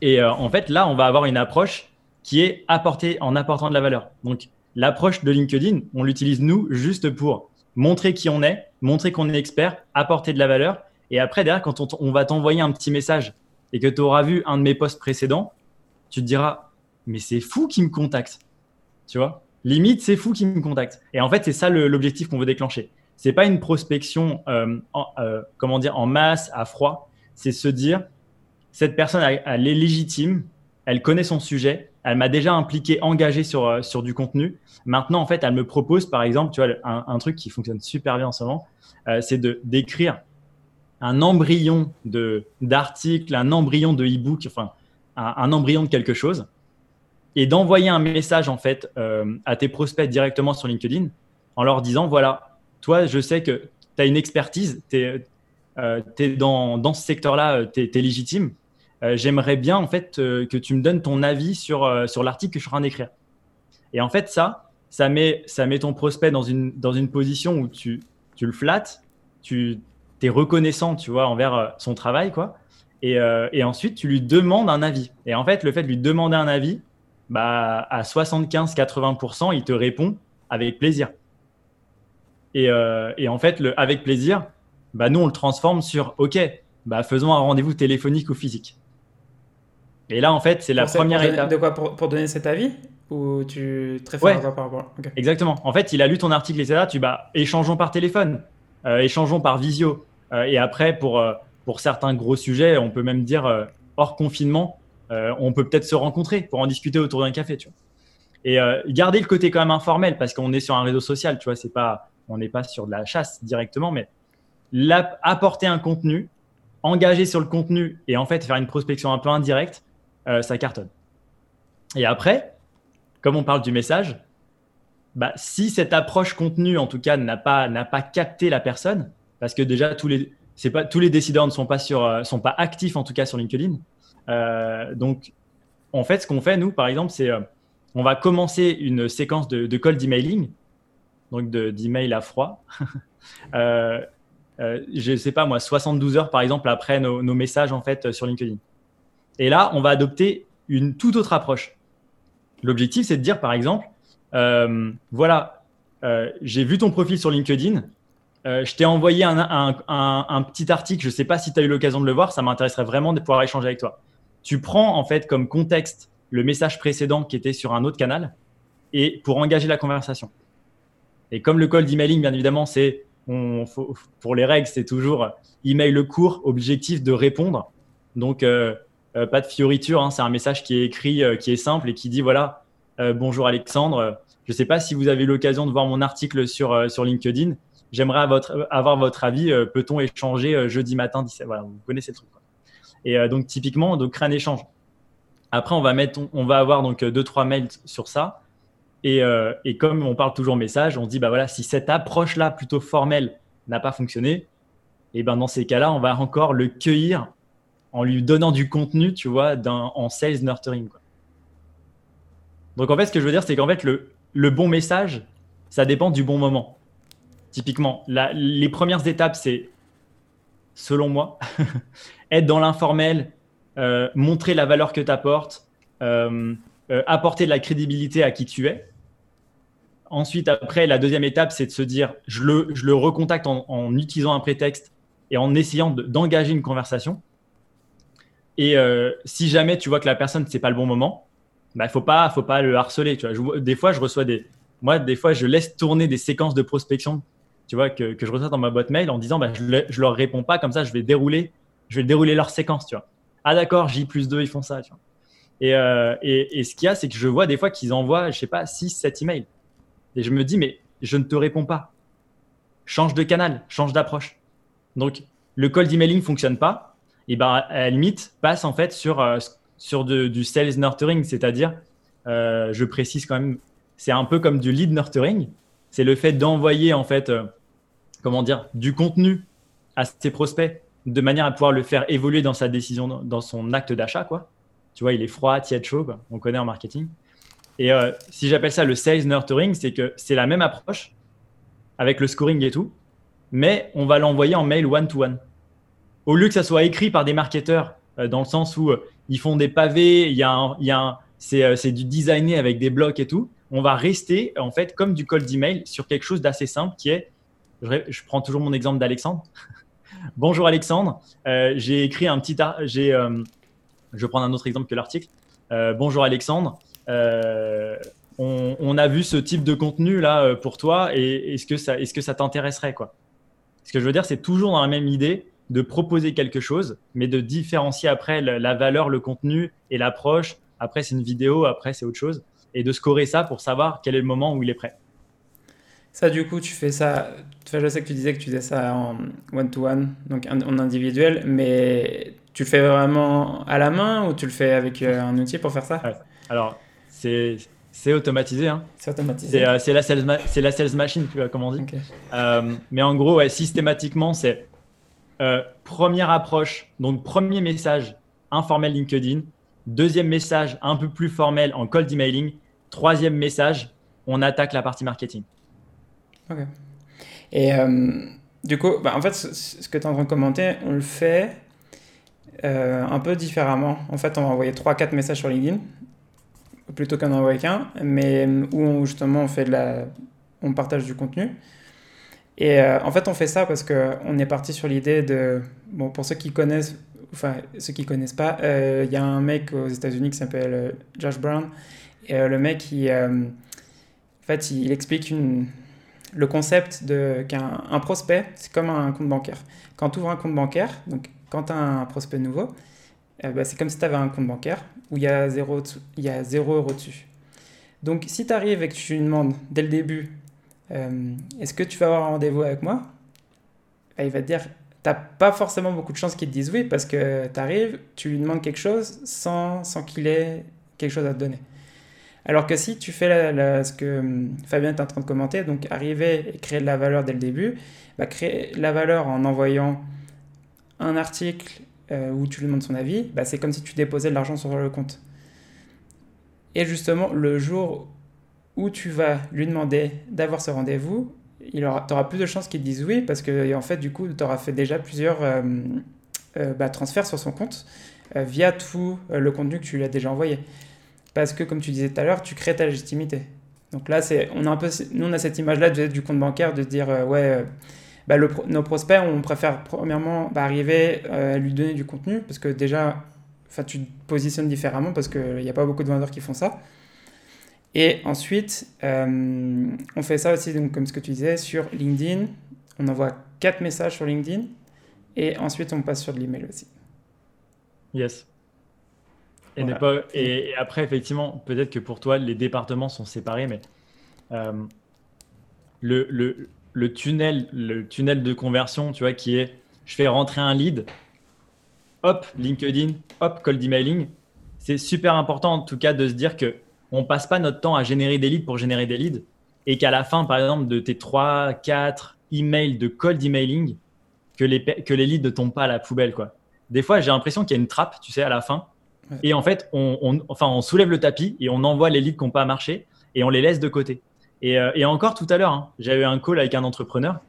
Et euh, en fait, là, on va avoir une approche qui est apportée en apportant de la valeur. Donc, l'approche de LinkedIn, on l'utilise nous juste pour montrer qui on est, montrer qu'on est expert, apporter de la valeur. Et après, derrière, quand on, va t'envoyer un petit message et que tu auras vu un de mes posts précédents, tu te diras, mais c'est fou qui me contacte. Tu vois? Limite, c'est fou qui me contacte. Et en fait, c'est ça l'objectif qu'on veut déclencher c'est pas une prospection, euh, euh, comment dire, en masse, à froid. C'est se dire, cette personne, elle, est légitime, elle connaît son sujet, elle m'a déjà impliqué, engagé sur, euh, sur du contenu. Maintenant, en fait, elle me propose, par exemple, tu vois, un, truc qui fonctionne super bien en ce moment, c'est de d'écrire un embryon de d'article, un embryon de e-book, enfin, un, embryon de quelque chose, et d'envoyer un message en fait à tes prospects directement sur LinkedIn en leur disant voilà toi, je sais que tu as une expertise, tu es, euh, dans, ce secteur-là, euh, tu es, légitime. Euh, j'aimerais bien en fait que tu me donnes ton avis sur, sur l'article que je suis en train d'écrire. Et en fait, ça, ça met, ça met ton prospect dans une, dans une position où tu, tu le flattes, tu es reconnaissant, tu vois, envers son travail, quoi. Et, et, ensuite, tu lui demandes un avis. Et en fait, le fait de lui demander un avis, bah, à 75-80%, il te répond avec plaisir. Euh, et, en fait, le, avec plaisir, bah, nous, on le transforme sur OK, bah, faisons un rendez-vous téléphonique ou physique. Et là, en fait, c'est la première étape. De quoi pour, donner cet avis Ou tu très fort par rapport Exactement. En fait, il a lu ton article, etc. Tu bah, échangeons par téléphone, euh, échangeons par visio. Euh, et après, pour, pour certains gros sujets, on peut même dire hors confinement, on peut peut-être se rencontrer pour en discuter autour d'un café. Tu vois. Et garder le côté quand même informel parce qu'on est sur un réseau social. Tu vois, c'est pas on n'est pas sur de la chasse directement, mais apporter un contenu engager sur le contenu et en fait faire une prospection un peu indirecte, ça cartonne. Et après, comme on parle du message, bah, si cette approche contenu, en tout cas, n'a pas, pas capté la personne, parce que déjà, tous les, c'est pas, tous les décideurs ne sont pas, sur, euh, sont pas actifs, en tout cas, sur LinkedIn. Euh, donc, en fait, ce qu'on fait, nous, par exemple, c'est euh, on va commencer une séquence de, de call d'emailing, donc d'email à froid. <laughs> euh, je ne sais pas, moi, 72 heures, par exemple, après nos messages, en fait, sur LinkedIn. Et là, on va adopter une toute autre approche. L'objectif, c'est de dire, par exemple, euh, voilà, euh, j'ai vu ton profil sur LinkedIn. Euh, je t'ai envoyé un, petit article. Je ne sais pas si tu as eu l'occasion de le voir. Ça m'intéresserait vraiment de pouvoir échanger avec toi. Tu prends en fait comme contexte le message précédent qui était sur un autre canal et pour engager la conversation. Et comme le call d'emailing, bien évidemment, c'est pour les règles, c'est toujours email le court, objectif de répondre. Donc, pas de fioriture. Hein. c'est un message qui est écrit, qui est simple et qui dit voilà, bonjour Alexandre, je ne sais pas si vous avez l'occasion de voir mon article sur, euh, sur LinkedIn. J'aimerais avoir votre avis. Euh, peut-on échanger euh, jeudi matin Voilà, vous connaissez le truc. Et donc, typiquement, on crée un échange. Après, on va, mettre, on va avoir donc deux, trois mails sur ça. Et, comme on parle toujours message, on dit bah voilà, si cette approche-là plutôt formelle n'a pas fonctionné, et ben dans ces cas-là, on va encore le cueillir en lui donnant du contenu, tu vois, en sales nurturing. Donc en fait, ce que je veux dire, c'est qu'en fait, le, le bon message, ça dépend du bon moment. Typiquement, les premières étapes, c'est, selon moi, <laughs> être dans l'informel, euh, montrer la valeur que tu apportes, euh, euh, apporter de la crédibilité à qui tu es. Ensuite, après, la deuxième étape, c'est de se dire, je le recontacte en, utilisant un prétexte et en essayant d'engager une conversation. Et si jamais tu vois que la personne, c'est pas le bon moment, bah, faut pas, faut pas le harceler. Tu vois. des fois, je reçois des, moi, des fois, je laisse tourner des séquences de prospection, tu vois, que, que je reçois dans ma boîte mail en disant, bah, je, ne leur réponds pas comme ça, je vais dérouler, je vais dérouler leur séquence, tu vois. Ah d'accord, J plus 2, ils font ça. Et, euh, et, et, ce qu'il y a, c'est que je vois des fois qu'ils envoient, je sais pas, 6, 7 emails. Et je me dis, mais je ne te réponds pas. Change de canal, change d'approche. Donc, le call d'emailing fonctionne pas. Et ben, à la passe en fait sur euh, sur du sales nurturing, c'est-à-dire, euh, je précise quand même, c'est un peu comme du lead nurturing. C'est le fait d'envoyer en fait, euh, comment dire, du contenu à ses prospects de manière à pouvoir le faire évoluer dans sa décision, dans son acte d'achat, quoi. Tu vois, il est froid, tiède, chaud, on connaît en marketing. Et si j'appelle ça le sales nurturing, c'est que c'est la même approche avec le scoring et tout, mais on va l'envoyer en mail one-to-one. Au lieu que ça soit écrit par des marketeurs, dans le sens où ils font des pavés, il y a, a euh, c'est du designé avec des blocs et tout. On va rester en fait comme du cold email sur quelque chose d'assez simple qui est, je, prends toujours mon exemple d'Alexandre. <laughs> Bonjour Alexandre, euh, j'ai écrit un petit, j'ai, euh, je vais prendre un autre exemple que l'article. bonjour Alexandre, on, a vu ce type de contenu là pour toi et est-ce que ça, est-ce que ça t'intéresserait quoi? Ce que je veux dire, c'est toujours dans la même idée de proposer quelque chose, mais de différencier après la valeur, le contenu et l'approche. Après, c'est une vidéo, après, c'est autre chose. Et de scorer ça pour savoir quel est le moment où il est prêt. Ça, du coup, tu fais ça. je sais que tu disais que tu faisais ça en one-to-one, donc en individuel, mais tu le fais vraiment à la main ou tu le fais avec euh, un outil pour faire ça? Alors, c'est. C'est automatisé. Hein. C'est automatisé. C'est euh, la, sales la sales machine, comme on dit. Euh, mais en gros, ouais, systématiquement, c'est euh, première approche, donc premier message informel LinkedIn. Deuxième message un peu plus formel en cold emailing. Troisième message, on attaque la partie marketing. Ok. Et euh, du coup, bah, en fait, ce que tu es en train de commenter, on le fait euh, un peu différemment. En fait, on va envoyer 3-4 messages sur LinkedIn plutôt qu'en envoyer qu'un, mais où justement on fait la, on partage du contenu. Et euh, en fait, on fait ça parce qu'on est parti sur l'idée de. Bon, pour ceux qui connaissent, enfin, ceux qui connaissent pas, euh, il y a un mec aux États-Unis qui s'appelle euh, Josh Brown. Et le mec, il, en fait, il explique le concept qu'un un prospect, c'est comme un compte bancaire. Quand tu ouvres un compte bancaire, donc quand tu as un prospect nouveau, bah, c'est comme si tu avais un compte bancaire où il y a zéro, il y a zéro euro dessus. Donc, si tu arrives et que tu lui demandes dès le début euh, est-ce que tu vas avoir un rendez-vous avec moi? Il va te dire t'as pas forcément beaucoup de chances qu'il te dise oui parce que tu arrives, tu lui demandes quelque chose sans, sans qu'il ait quelque chose à te donner. Alors que si tu fais ce que hum, Fabien est en train de commenter, donc arriver et créer de la valeur dès le début, bah, créer la valeur en envoyant un article euh, où tu lui demandes son avis, bah, c'est comme si tu déposais de l'argent sur le compte. Et justement, le jour où tu vas lui demander d'avoir ce rendez-vous, tu auras plus de chances qu'il dise oui, parce que en fait, du coup, tu auras fait déjà plusieurs euh, euh, bah, transferts sur son compte via tout le contenu que tu lui as déjà envoyé. Parce que, comme tu disais tout à l'heure, tu crées ta légitimité. Donc là, on a un peu, nous, on a cette image-là du compte bancaire, de dire, ouais, bah, nos prospects, on préfère premièrement bah, arriver euh, à lui donner du contenu parce que déjà, tu te positionnes différemment parce qu'il n'y a pas beaucoup de vendeurs qui font ça. Et ensuite, euh, on fait ça aussi, donc, comme ce que tu disais, sur LinkedIn. On envoie quatre messages sur LinkedIn et ensuite on passe sur de l'email aussi. Yes. Et, pas, et, après, effectivement, peut-être que pour toi, les départements sont séparés, mais euh, le, le, le tunnel, le tunnel de conversion, tu vois, qui est je fais rentrer un lead, hop, LinkedIn, hop, cold emailing. C'est super important en tout cas de se dire que on passe pas notre temps à générer des leads pour générer des leads et qu'à la fin, par exemple, de tes 3, 4 emails de cold emailing, que les, que les leads ne tombent pas à la poubelle. Quoi. Des fois, j'ai l'impression qu'il y a une trappe, tu sais, à la fin. Et en fait, on, enfin, on soulève le tapis et on envoie les leads qui n'ont pas marché et on les laisse de côté. Euh, et, encore tout à l'heure, hein, j'avais un call avec un entrepreneur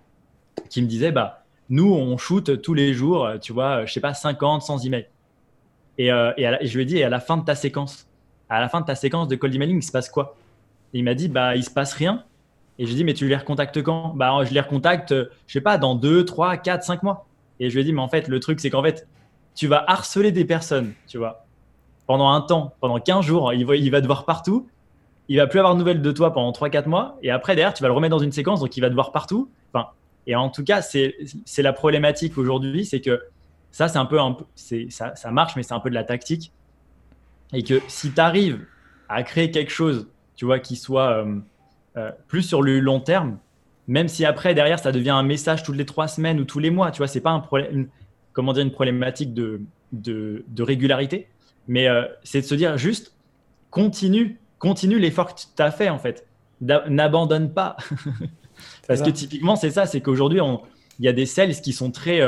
qui me disait bah, Nous, on shoot tous les jours, tu vois, je sais pas, 50, 100 emails. Et, euh, et, je lui ai dit Et à la fin de ta séquence, à la fin de ta séquence de cold emailing, il se passe quoi? Il m'a dit Bah, il se passe rien. Et je lui ai dit Mais tu les recontactes quand? Bah, je les recontacte, je sais pas, dans 2, 3, 4, 5 mois. Et je lui ai dit Mais en fait, le truc, c'est qu'en fait, tu vas harceler des personnes, tu vois, pendant un temps, pendant 15 jours, il va, il te voir partout il va plus avoir de nouvelles de toi pendant 3-4 mois. Et après, derrière, tu vas le remettre dans une séquence, donc il va te voir partout. Enfin, et en tout cas, c'est la problématique aujourd'hui, c'est que ça, c'est un peu, un, ça, ça marche, mais c'est un peu de la tactique. Et que si tu arrives à créer quelque chose, tu vois, qui soit euh, euh, plus sur le long terme, même si après, derrière, ça devient un message toutes les trois semaines ou tous les mois, tu vois, c'est pas un problème, comment dire, une problématique de, de, régularité, mais euh, c'est de se dire juste, continue continue l'effort que tu as fait en fait. N'abandonne pas. <laughs> Parce que typiquement, c'est ça, c'est qu'aujourd'hui, il y a des sales qui sont très,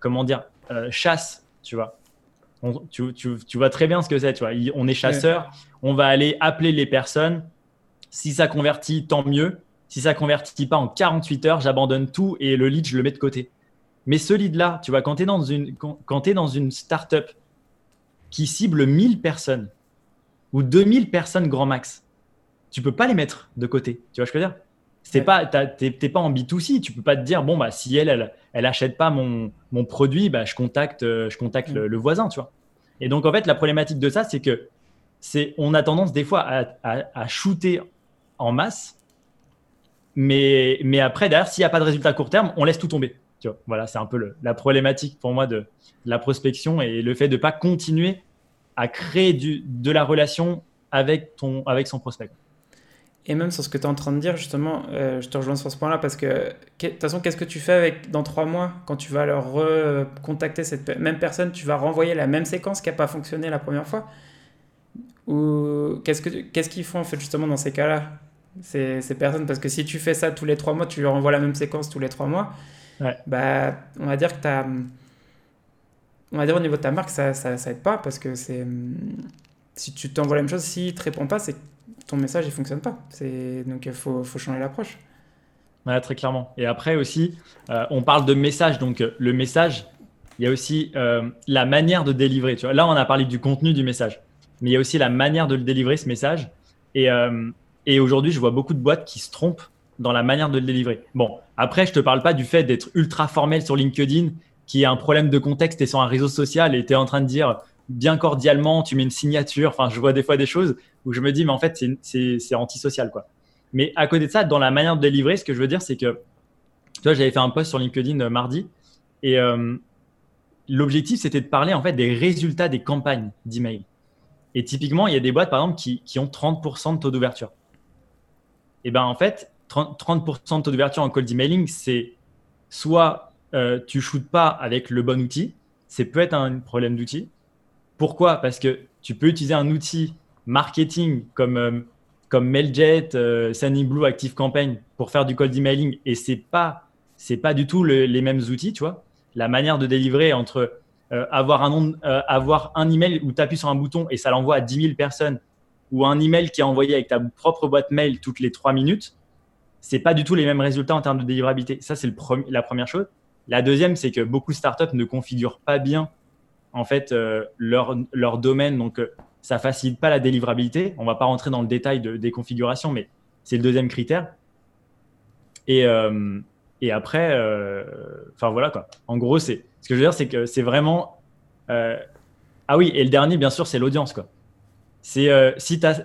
comment dire, chasse, tu vois. Tu, vois très bien ce que c'est, tu vois. On est chasseur, on va aller appeler les personnes. Si ça convertit, tant mieux. Si ça convertit pas en 48 heures, j'abandonne tout et le lead, je le mets de côté. Mais ce lead-là, tu vois, quand tu es dans une, quand, es dans une startup qui cible 1000 personnes, ou 2000 personnes grand max. Tu peux pas les mettre de côté. Tu vois ce que je veux dire? C'est pas, t'es pas en B2C. Tu peux pas te dire, bon, bah, si elle, elle, elle achète pas mon, mon produit, bah, je contacte, euh, je contacte le, le, voisin, tu vois. Et donc, en fait, la problématique de ça, c'est que c'est, on a tendance des fois à, à, shooter en masse, mais, mais après, derrière, s'il n'y a pas de résultat à court terme, on laisse tout tomber. Tu vois, voilà, c'est un peu la problématique pour moi de, de, la prospection et le fait de ne pas continuer à créer du, de la relation avec, ton, avec son prospect. Et même sur ce que tu es en train de dire, justement, euh, je te rejoins sur ce point-là parce que, de toute façon, qu'est-ce que tu fais avec, dans trois mois quand tu vas leur recontacter cette même personne Tu vas renvoyer la même séquence qui n'a pas fonctionné la première fois? Ou qu'est-ce qu'ils qu'est-ce qu'ils font en fait justement dans ces cas-là ces, ces, personnes? Parce que si tu fais ça tous les trois mois, tu leur envoies la même séquence tous les trois mois, bah, on va dire que tu as on va dire au niveau de ta marque, ça, ça, ça aide pas parce que c'est. Si tu t'envoies la même chose, s'il ne te répond pas, c'est ton message ne fonctionne pas. Donc il faut, faut, changer l'approche. Ouais, très clairement. Et après aussi, euh, on parle de message. Donc euh, le message, il y a aussi euh, la manière de délivrer. Tu vois, là, on a parlé du contenu du message, mais il y a aussi la manière de le délivrer, ce message. Et, et aujourd'hui, je vois beaucoup de boîtes qui se trompent dans la manière de le délivrer. Bon, après, je te parle pas du fait d'être ultra formel sur LinkedIn qui a un problème de contexte et sur un réseau social et tu es en train de dire bien cordialement, tu mets une signature. Enfin, je vois des fois des choses où je me dis, mais en fait, c'est antisocial. Quoi. Mais à côté de ça, dans la manière de délivrer, ce que je veux dire, c'est que, tu vois, j'avais fait un post sur LinkedIn euh, mardi et euh, l'objectif, c'était de parler en fait des résultats des campagnes d'email. Et typiquement, il y a des boîtes, par exemple, qui, qui ont 30% de taux d'ouverture. Et ben en fait, 30%, 30 de taux d'ouverture en cold emailing, c'est soit euh, tu shootes pas avec le bon outil, c'est peut être un problème d'outil. Pourquoi? Parce que tu peux utiliser un outil marketing comme, euh, comme Mailjet, euh, Blue, Active Campaign pour faire du cold emailing et c'est pas pas du tout les mêmes outils, tu vois. La manière de délivrer entre euh, avoir un nom, euh, avoir un email où tu appuies sur un bouton et ça l'envoie à 10 000 personnes ou un email qui est envoyé avec ta propre boîte mail toutes les 3 minutes, c'est pas du tout les mêmes résultats en termes de délivrabilité. Ça, c'est la première chose. La deuxième, c'est que beaucoup de startups ne configurent pas bien en fait euh, leur, leur domaine, donc euh, ça facilite pas la délivrabilité. On va pas rentrer dans le détail de, des configurations, mais c'est le deuxième critère. Et, euh, et après, enfin voilà quoi. En gros, c'est ce que je veux dire, c'est que c'est vraiment ah oui, et le dernier, bien sûr, c'est l'audience quoi. C'est si tu as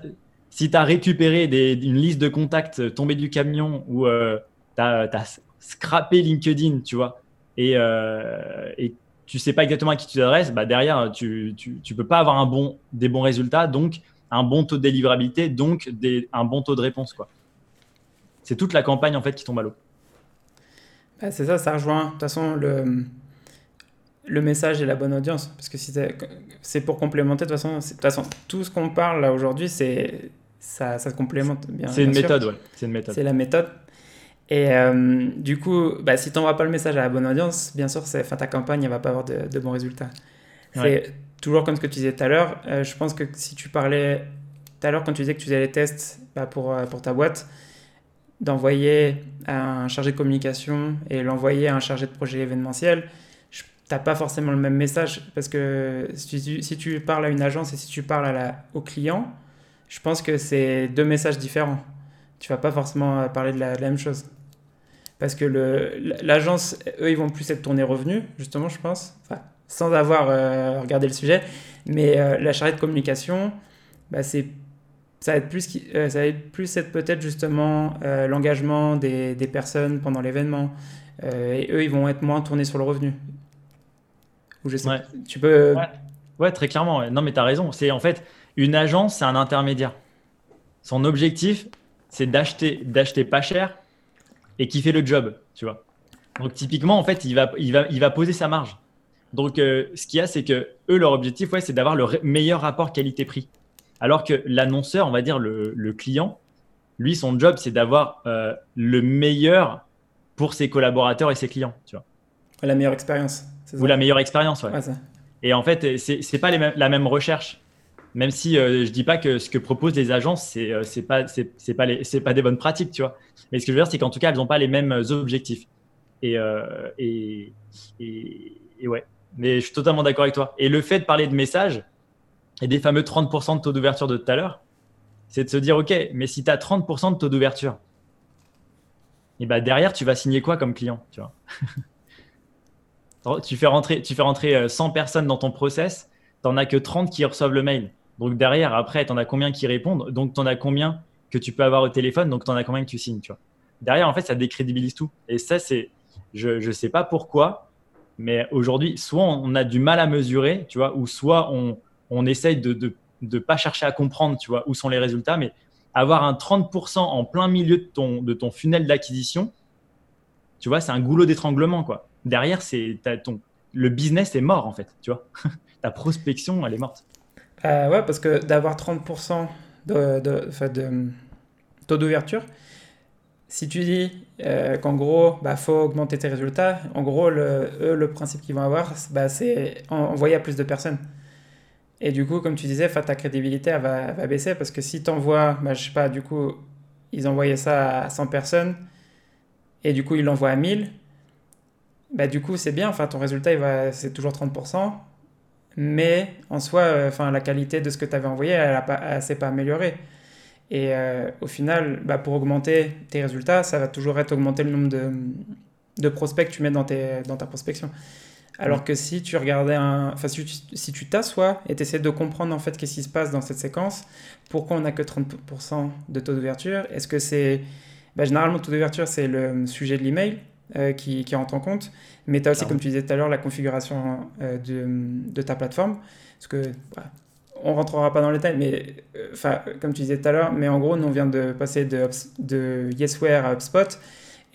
si récupéré des, une liste de contacts tombés du camion ou tu as, as, scrappé LinkedIn, tu vois, et, euh, et tu sais pas exactement à qui tu t'adresses, bah derrière, tu, tu, peux pas avoir un bon, des bons résultats, donc un bon taux de délivrabilité, donc des, un bon taux de réponse. quoi. C'est toute la campagne en fait qui tombe à l'eau. Bah, c'est ça, ça rejoint de toute façon le, le message et la bonne audience. Parce que si c'est pour complémenter, de toute façon, de toute façon tout ce qu'on parle là aujourd'hui, c'est ça, ça complémente bien. C'est une méthode, ouais. C'est une méthode. C'est la méthode. Et euh, du coup, bah, si tu n'envoies pas le message à la bonne audience, bien sûr, ta campagne ne va pas avoir de, bons résultats. C'est toujours comme ce que tu disais tout à l'heure. Euh, je pense que si tu parlais tout à l'heure, quand tu disais que tu faisais les tests bah, pour, euh, pour ta boîte, d'envoyer un chargé de communication et l'envoyer à un chargé de projet événementiel, tu n'as pas forcément le même message. Parce que si tu, si tu parles à une agence et si tu parles à la, au client, je pense que c'est deux messages différents. Tu vas pas forcément parler de la même chose. Parce que l'agence, eux, ils vont plus être tournés revenus, justement, je pense, sans avoir euh, regardé le sujet. Mais euh, la charrette de communication, bah, c'est ça va être plus, euh, ça va être plus être peut-être justement l'engagement des, des, personnes pendant l'événement. et eux, ils vont être moins tournés sur le revenu. Ou je sais, tu peux. Ouais. très clairement. Non, mais tu as raison. C'est en fait une agence, c'est un intermédiaire. Son objectif, c'est d'acheter, d'acheter pas cher et qui fait le job, tu vois. Donc typiquement, en fait, il va, il va, il va poser sa marge. Donc euh, ce qu'il y a, c'est que eux, leur objectif, ouais, c'est d'avoir le meilleur rapport qualité-prix. Alors que l'annonceur, on va dire le, le, client, lui, son job, c'est d'avoir euh, le meilleur pour ses collaborateurs et ses clients, tu vois. La meilleure expérience. Ou la meilleure expérience, ouais. et en fait, c'est pas les la même recherche. Même si euh, je dis pas que ce que proposent les agences, c'est euh, c'est pas des bonnes pratiques, tu vois. Mais ce que je veux dire, c'est qu'en tout cas, elles n'ont pas les mêmes objectifs. Et, euh, et, ouais. Mais je suis totalement d'accord avec toi. Et le fait de parler de messages et des fameux 30% de taux d'ouverture de tout à l'heure, c'est de se dire, OK, mais si tu as 30% de taux d'ouverture, et ben derrière, tu vas signer quoi comme client tu, vois? <laughs> Tu, fais rentrer, tu fais rentrer 100 personnes dans ton process, tu n'en as que 30 qui reçoivent le mail. Donc derrière, après, tu en as combien qui répondent? Donc tu en as combien que tu peux avoir au téléphone? Donc tu en as combien que tu signes, tu vois? Derrière, en fait, ça décrédibilise tout. Et ça, c'est, je ne sais pas pourquoi, mais aujourd'hui, soit on a du mal à mesurer, tu vois, ou soit on, on essaye de ne pas chercher à comprendre, tu vois, où sont les résultats, mais avoir un 30% en plein milieu de ton, de ton funnel d'acquisition, tu vois, c'est un goulot d'étranglement, quoi. Derrière, c'est ton, le business est mort, en fait, tu vois? <laughs> Ta prospection, elle est morte. Euh, ouais, parce que d'avoir 30% de, taux d'ouverture, si tu dis euh, qu'en gros, il bah, faut augmenter tes résultats, en gros, le, eux, le principe qu'ils vont avoir, bah, c'est envoyer à plus de personnes. Et du coup, comme tu disais, ta crédibilité va, va, baisser parce que si tu envoies, bah, je sais pas, du coup, ils envoyaient ça à 100 personnes et du coup, ils l'envoient à 1000, bah, du coup, c'est bien, enfin, ton résultat, c'est toujours 30% mais en soi, euh, la qualité de ce que tu avais envoyé, elle ne s'est pas améliorée. Et euh, au final, bah, pour augmenter tes résultats, ça va toujours être augmenter le nombre de, de prospects que tu mets dans, tes, dans ta prospection. Alors que si tu regardais un. Enfin, si tu, si tu t'assois et tu essaies de comprendre en fait qu'est-ce qui se passe dans cette séquence, pourquoi on n'a que 30% de taux d'ouverture? Est-ce que c'est. Bah, généralement, le taux d'ouverture, c'est le sujet de l'email euh, qui, qui rentre en compte. Mais tu as aussi, comme tu disais tout à l'heure, la configuration euh, de, de, ta plateforme. Parce que, bah, on rentrera pas dans les détails, mais euh, comme tu disais tout à l'heure, mais en gros, nous, on vient de passer de, de Yesware à HubSpot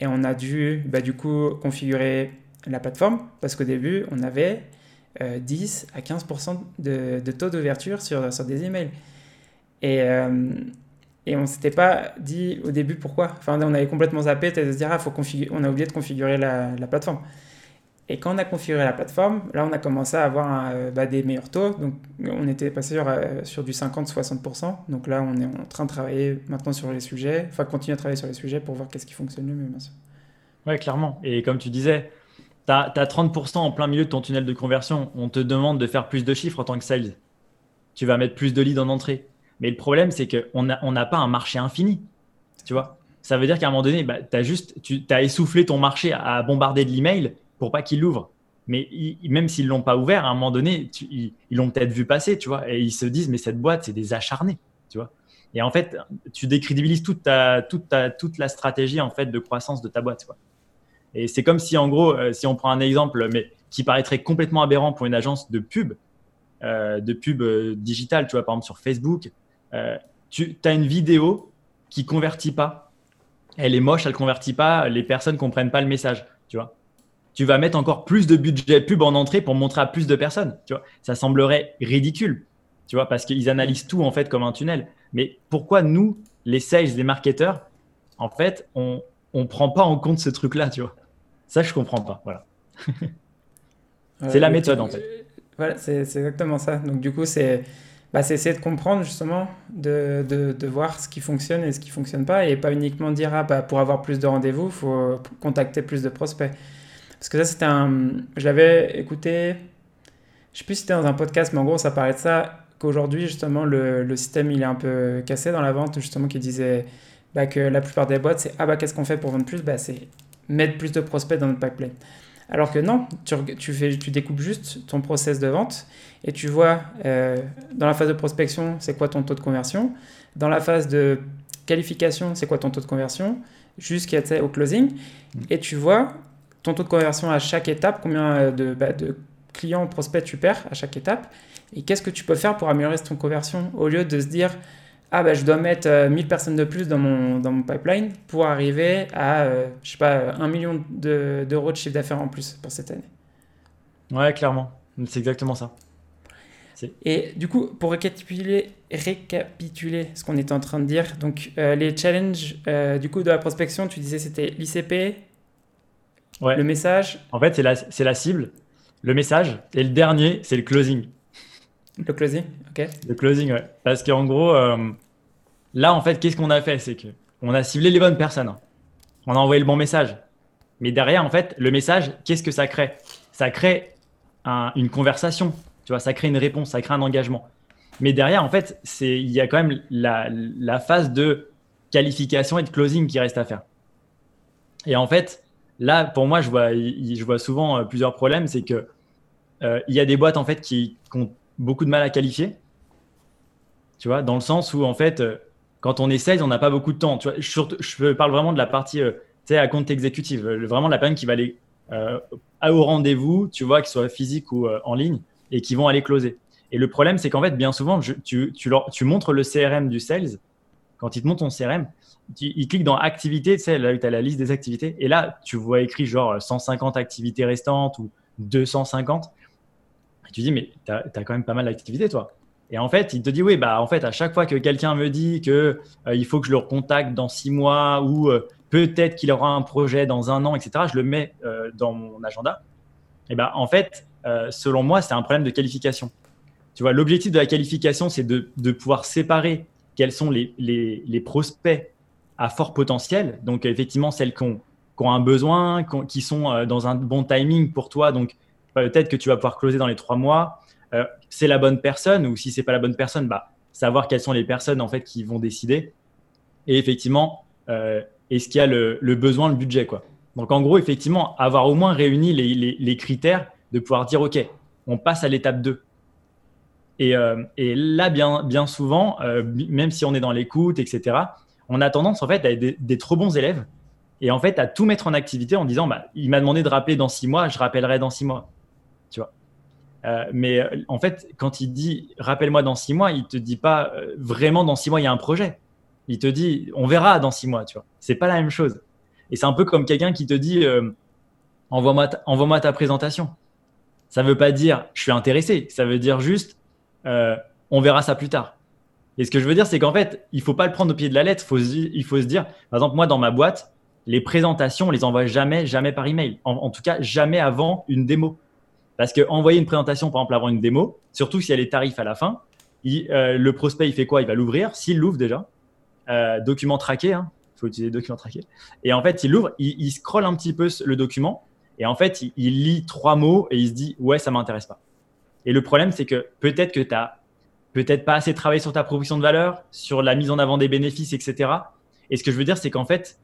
et on a dû, bah, du coup, configurer la plateforme parce qu'au début, on avait 10 à 15% de, de, taux d'ouverture sur, sur des emails. Et, et on s'était pas dit au début pourquoi. Enfin, on avait complètement zappé, de se dire, ah, on a oublié de configurer la, la, plateforme. Et quand on a configuré la plateforme, là, on a commencé à avoir euh, bah, des meilleurs taux. Donc, on était passé sur, euh, sur du 50-60%. Donc là, on est en train de travailler maintenant sur les sujets, enfin, continuer à travailler sur les sujets pour voir qu'est-ce qui fonctionne le mieux, bien. Ouais, clairement. Et comme tu disais, tu as, as, 30% en plein milieu de ton tunnel de conversion. On te demande de faire plus de chiffres en tant que sales. Tu vas mettre plus de leads en entrée. Mais le problème, c'est qu'on n'a on pas un marché infini. Tu vois Ça veut dire qu'à un moment donné, bah, as juste, tu as essoufflé ton marché à bombarder de l'email pour pas qu'il l'ouvre. Mais même s'ils l'ont pas ouvert, à un moment donné, ils l'ont peut-être vu passer, tu vois, et ils se disent, mais cette boîte, c'est des acharnés, tu vois. Et en fait, tu décrédibilises toute, ta, la stratégie en fait de croissance de ta boîte. Quoi. Et c'est comme si, en gros, euh, si on prend un exemple, mais qui paraîtrait complètement aberrant pour une agence de pub, euh, de pub euh, digitale, tu vois, par exemple sur Facebook, tu as une vidéo qui convertit pas. Elle est moche, elle convertit pas, les personnes comprennent pas le message, tu vois tu vas mettre encore plus de budget pub en entrée pour montrer à plus de personnes. Tu vois, ça semblerait ridicule, tu vois, parce qu'ils analysent tout en fait comme un tunnel. Mais pourquoi nous, les sales, les marketeurs, en fait, on ne prend pas en compte ce truc-là, tu vois? Ça, je comprends pas. Voilà. <laughs> c'est la méthode en fait. Voilà, c'est exactement ça. Donc du coup, c'est bah, essayer de comprendre justement, de, de, voir ce qui fonctionne et ce qui fonctionne pas, et pas uniquement dire ah bah pour avoir plus de rendez-vous, il faut contacter plus de prospects. Parce que ça, c'était un. Je l'avais écouté. Je sais plus si c'était dans un podcast, mais en gros, ça parlait de ça. Qu'aujourd'hui, justement, le, le, système, il est un peu cassé dans la vente, justement, qui disait bah, que la plupart des boîtes, c'est Ah, bah, qu'est-ce qu'on fait pour vendre plus? Bah, C'est mettre plus de prospects dans notre pipeline. Alors que non, tu, tu, fais, tu découpes juste ton process de vente et tu vois euh, dans la phase de prospection, c'est quoi ton taux de conversion? Dans la phase de qualification, c'est quoi ton taux de conversion? Jusqu'à au closing. Mm. Et tu vois ton taux de conversion à chaque étape, combien euh, de, bah, de clients, prospects tu perds à chaque étape, et qu'est-ce que tu peux faire pour améliorer ton conversion? Au lieu de se dire ah bah, je dois mettre 1000 euh, personnes de plus dans mon, dans mon pipeline pour arriver à, euh, je sais pas, 1 million d'euros de, chiffre d'affaires en plus pour cette année. Ouais, clairement. C'est exactement ça. Et du coup, pour récapituler, récapituler ce qu'on était en train de dire, donc les challenges du coup de la prospection, tu disais c'était l'ICP, le message. En fait, c'est la, c'est la cible, le message, et le dernier, c'est le closing. Le closing, ok. Le closing, ouais. Parce qu'en gros, euh, là, en fait, qu'est-ce qu'on a fait? C'est qu'on a ciblé les bonnes personnes. On a envoyé le bon message. Mais derrière, en fait, le message, qu'est-ce que ça crée? Ça crée une conversation, tu vois, ça crée une réponse, ça crée un engagement. Mais derrière, en fait, il y a quand même la, la phase de qualification et de closing qui reste à faire. Et en fait, là, pour moi, je vois, je vois souvent euh, plusieurs problèmes. C'est que euh, il y a des boîtes en fait qui, ont beaucoup de mal à qualifier. Tu vois, dans le sens où en fait, euh, quand on essaye, on n'a pas beaucoup de temps. Tu vois, je, parle vraiment de la partie, tu sais, à compte exécutif, vraiment la personne qui va aller au rendez-vous, tu vois, qu'il soit physique ou en ligne, et qui vont aller closer. Et le problème, c'est qu'en fait, bien souvent, tu, tu, tu montres le CRM du sales. Quand ils te montrent ton CRM, il clique dans activités, tu sais, là, tu as la liste des activités. Et là, tu vois écrit genre 150 activités restantes ou 250. Et tu dis, mais tu as, quand même pas mal d'activités, toi. Et en fait, il te dit, oui, bah, en fait, à chaque fois que quelqu'un me dit que euh, il faut que je le recontacte dans six mois ou euh, peut-être qu'il aura un projet dans un an, etc., je le mets euh, dans mon agenda. Et ben, en fait, selon moi, c'est un problème de qualification. Tu vois, l'objectif de la qualification, c'est de, de, pouvoir séparer quels sont les, les, les prospects à fort potentiel. Donc, effectivement, celles qui ont, un besoin, qui sont euh, dans un bon timing pour toi. Donc, peut-être que tu vas pouvoir closer dans les trois mois. Euh, c'est la bonne personne ou si c'est pas la bonne personne, bah, savoir quelles sont les personnes en fait qui vont décider. Et effectivement, euh, est-ce qu'il y a le, besoin, le budget quoi. Donc en gros, effectivement, avoir au moins réuni les, critères de pouvoir dire ok, on passe à l'étape 2. Et, et, là, bien, souvent, même si on est dans l'écoute, etc., on a tendance en fait à être des, trop bons élèves et en fait à tout mettre en activité en disant bah, il m'a demandé de rappeler dans six mois, je rappellerai dans six mois. Tu vois. Euh, mais euh, en fait, quand il dit rappelle-moi dans six mois, il te dit pas euh, vraiment dans six mois il y a un projet. Il te dit on verra dans six mois. Tu vois. C'est pas la même chose. Et c'est un peu comme quelqu'un qui te dit envoie-moi ta, envoie ta présentation. Ça ne veut pas dire je suis intéressé, ça veut dire juste euh, on verra ça plus tard. Et ce que je veux dire, c'est qu'en fait, il faut pas le prendre au pied de la lettre. Il faut se dire, par exemple, moi, dans ma boîte, les présentations, on les envoie jamais, jamais par email. En, tout cas, jamais avant une démo. Parce que envoyer une présentation, par exemple, avant une démo, surtout s'il y a les tarifs à la fin, euh, le prospect, il fait quoi? Il va l'ouvrir, s'il l'ouvre déjà. Euh, document traqué, il hein. faut utiliser document traqué. Et en fait, il l'ouvre, il, il scrolle un petit peu le document, et en fait, il, lit trois mots et il se dit, ouais, ça m'intéresse pas. Et le problème, c'est que peut-être que tu as peut-être pas assez travaillé sur ta proposition de valeur, sur la mise en avant des bénéfices, etc. Et ce que je veux dire, c'est qu'en fait,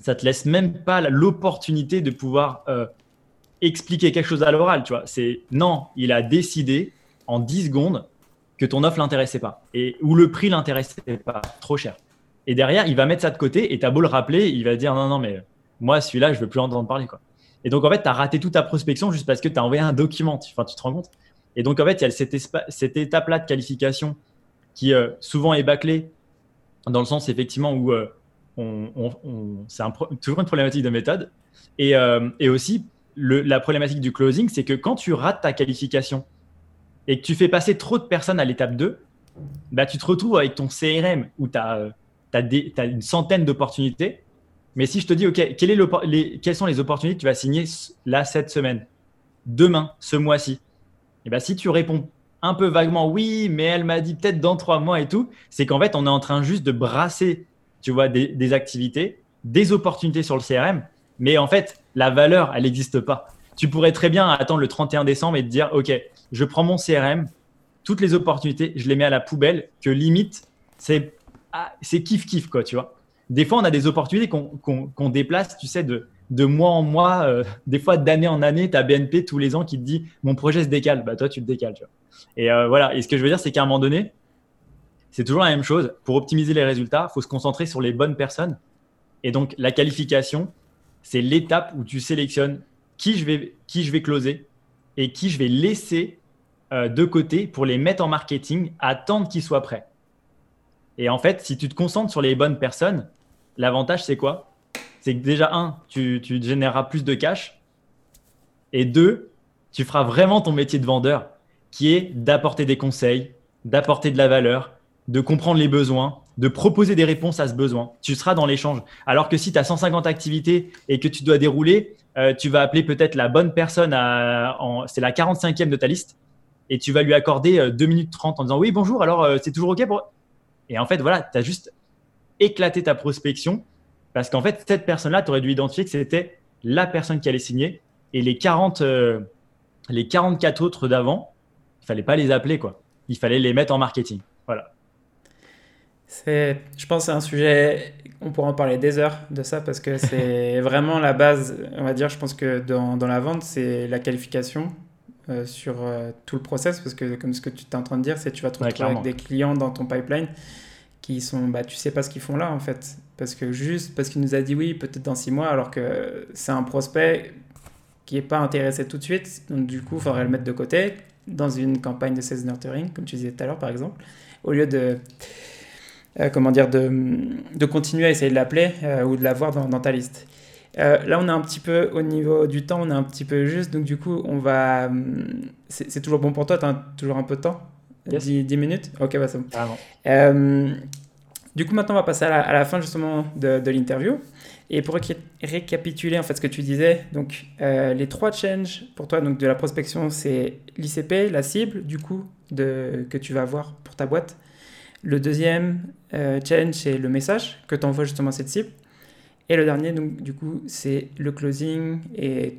ça te laisse même pas l'opportunité de pouvoir euh, expliquer quelque chose à l'oral. Tu vois, c'est non, il a décidé en 10 secondes que ton offre l'intéressait pas et ou le prix l'intéressait pas, trop cher. Et derrière, il va mettre ça de côté et tu as beau le rappeler, il va dire non, non, mais moi, celui-là, je veux plus entendre parler. Quoi. Et donc, en fait, tu as raté toute ta prospection juste parce que tu as envoyé un document. Enfin, tu te rends compte et donc, en fait, il y a cette, étape-là de qualification qui euh, souvent est bâclée dans le sens effectivement où euh, c'est toujours une problématique de méthode. Et, euh, aussi, la problématique du closing, c'est que quand tu rates ta qualification et que tu fais passer trop de personnes à l'étape 2, bah, tu te retrouves avec ton CRM où tu as, une centaine d'opportunités. Mais si je te dis, OK, quelles sont les opportunités que tu vas signer là cette semaine, demain, ce mois-ci? Et bien, si tu réponds un peu vaguement oui, mais elle m'a dit peut-être dans trois mois et tout, c'est qu'en fait, on est en train juste de brasser, tu vois, des, activités, des opportunités sur le CRM, mais en fait, la valeur, elle n'existe pas. Tu pourrais très bien attendre le 31 décembre et te dire, OK, je prends mon CRM, toutes les opportunités, je les mets à la poubelle, que limite, c'est ah, kiff-kiff, quoi, tu vois. Des fois, on a des opportunités qu'on déplace, tu sais, de, mois en mois, euh, des fois d'année en année, tu BNP tous les ans qui te dit mon projet se décale. Bah, toi, tu le décales. Et euh, voilà. Et ce que je veux dire, c'est qu'à un moment donné, c'est toujours la même chose. Pour optimiser les résultats, il faut se concentrer sur les bonnes personnes. Et donc, la qualification, c'est l'étape où tu sélectionnes qui je vais, qui je vais closer et qui je vais laisser euh, de côté pour les mettre en marketing, attendre qu'ils soient prêts. Et en fait, si tu te concentres sur les bonnes personnes, l'avantage, c'est quoi? C'est que déjà, un, tu, tu généreras plus de cash. Et deux, tu feras vraiment ton métier de vendeur, qui est d'apporter des conseils, d'apporter de la valeur, de comprendre les besoins, de proposer des réponses à ce besoin. Tu seras dans l'échange. Alors que si tu as 150 activités et que tu dois dérouler, euh, tu vas appeler peut-être la bonne personne, à, c'est la 45e de ta liste, et tu vas lui accorder 2 euh, minutes 30 en disant oui, bonjour, alors euh, c'est toujours OK pour... Et en fait, voilà, tu as juste éclaté ta prospection parce qu'en fait, cette personne-là, tu aurais dû identifier que c'était la personne qui allait signer et les, 40, euh, les 44 autres d'avant, il fallait pas les appeler, quoi. Il fallait les mettre en marketing. Voilà. C'est, je pense que c'est un sujet, on pourra en parler des heures de ça parce que c'est <laughs> vraiment la base, on va dire, je pense que dans, dans la vente, c'est la qualification euh, sur euh, tout le process parce que comme ce que tu es en train de dire, c'est tu vas te retrouver avec des clients dans ton pipeline qui sont, bah, tu sais pas ce qu'ils font là en fait. Parce que juste parce qu'il nous a dit oui, peut-être dans six mois, alors que c'est un prospect qui n'est pas intéressé tout de suite. Donc du coup, il faudrait le mettre de côté dans une campagne de sales nurturing, comme tu disais tout à l'heure par exemple, au lieu de, euh, comment dire, de, de, continuer à essayer de l'appeler euh, ou de l'avoir dans, dans ta liste. Euh, là, on est un petit peu au niveau du temps, on est un petit peu juste, donc du coup, on va. C'est toujours bon pour toi, tu as toujours un peu de temps? 10, minutes? Ok, bah c'est bon. Du coup, maintenant, on va passer à la, fin justement de, l'interview. Et pour récapituler en fait ce que tu disais, donc euh, les trois changes pour toi donc de la prospection, c'est l'ICP, la cible du coup de, que tu vas avoir pour ta boîte. Le deuxième euh, change, c'est le message que tu envoies justement à cette cible. Et le dernier, donc du coup, c'est le closing et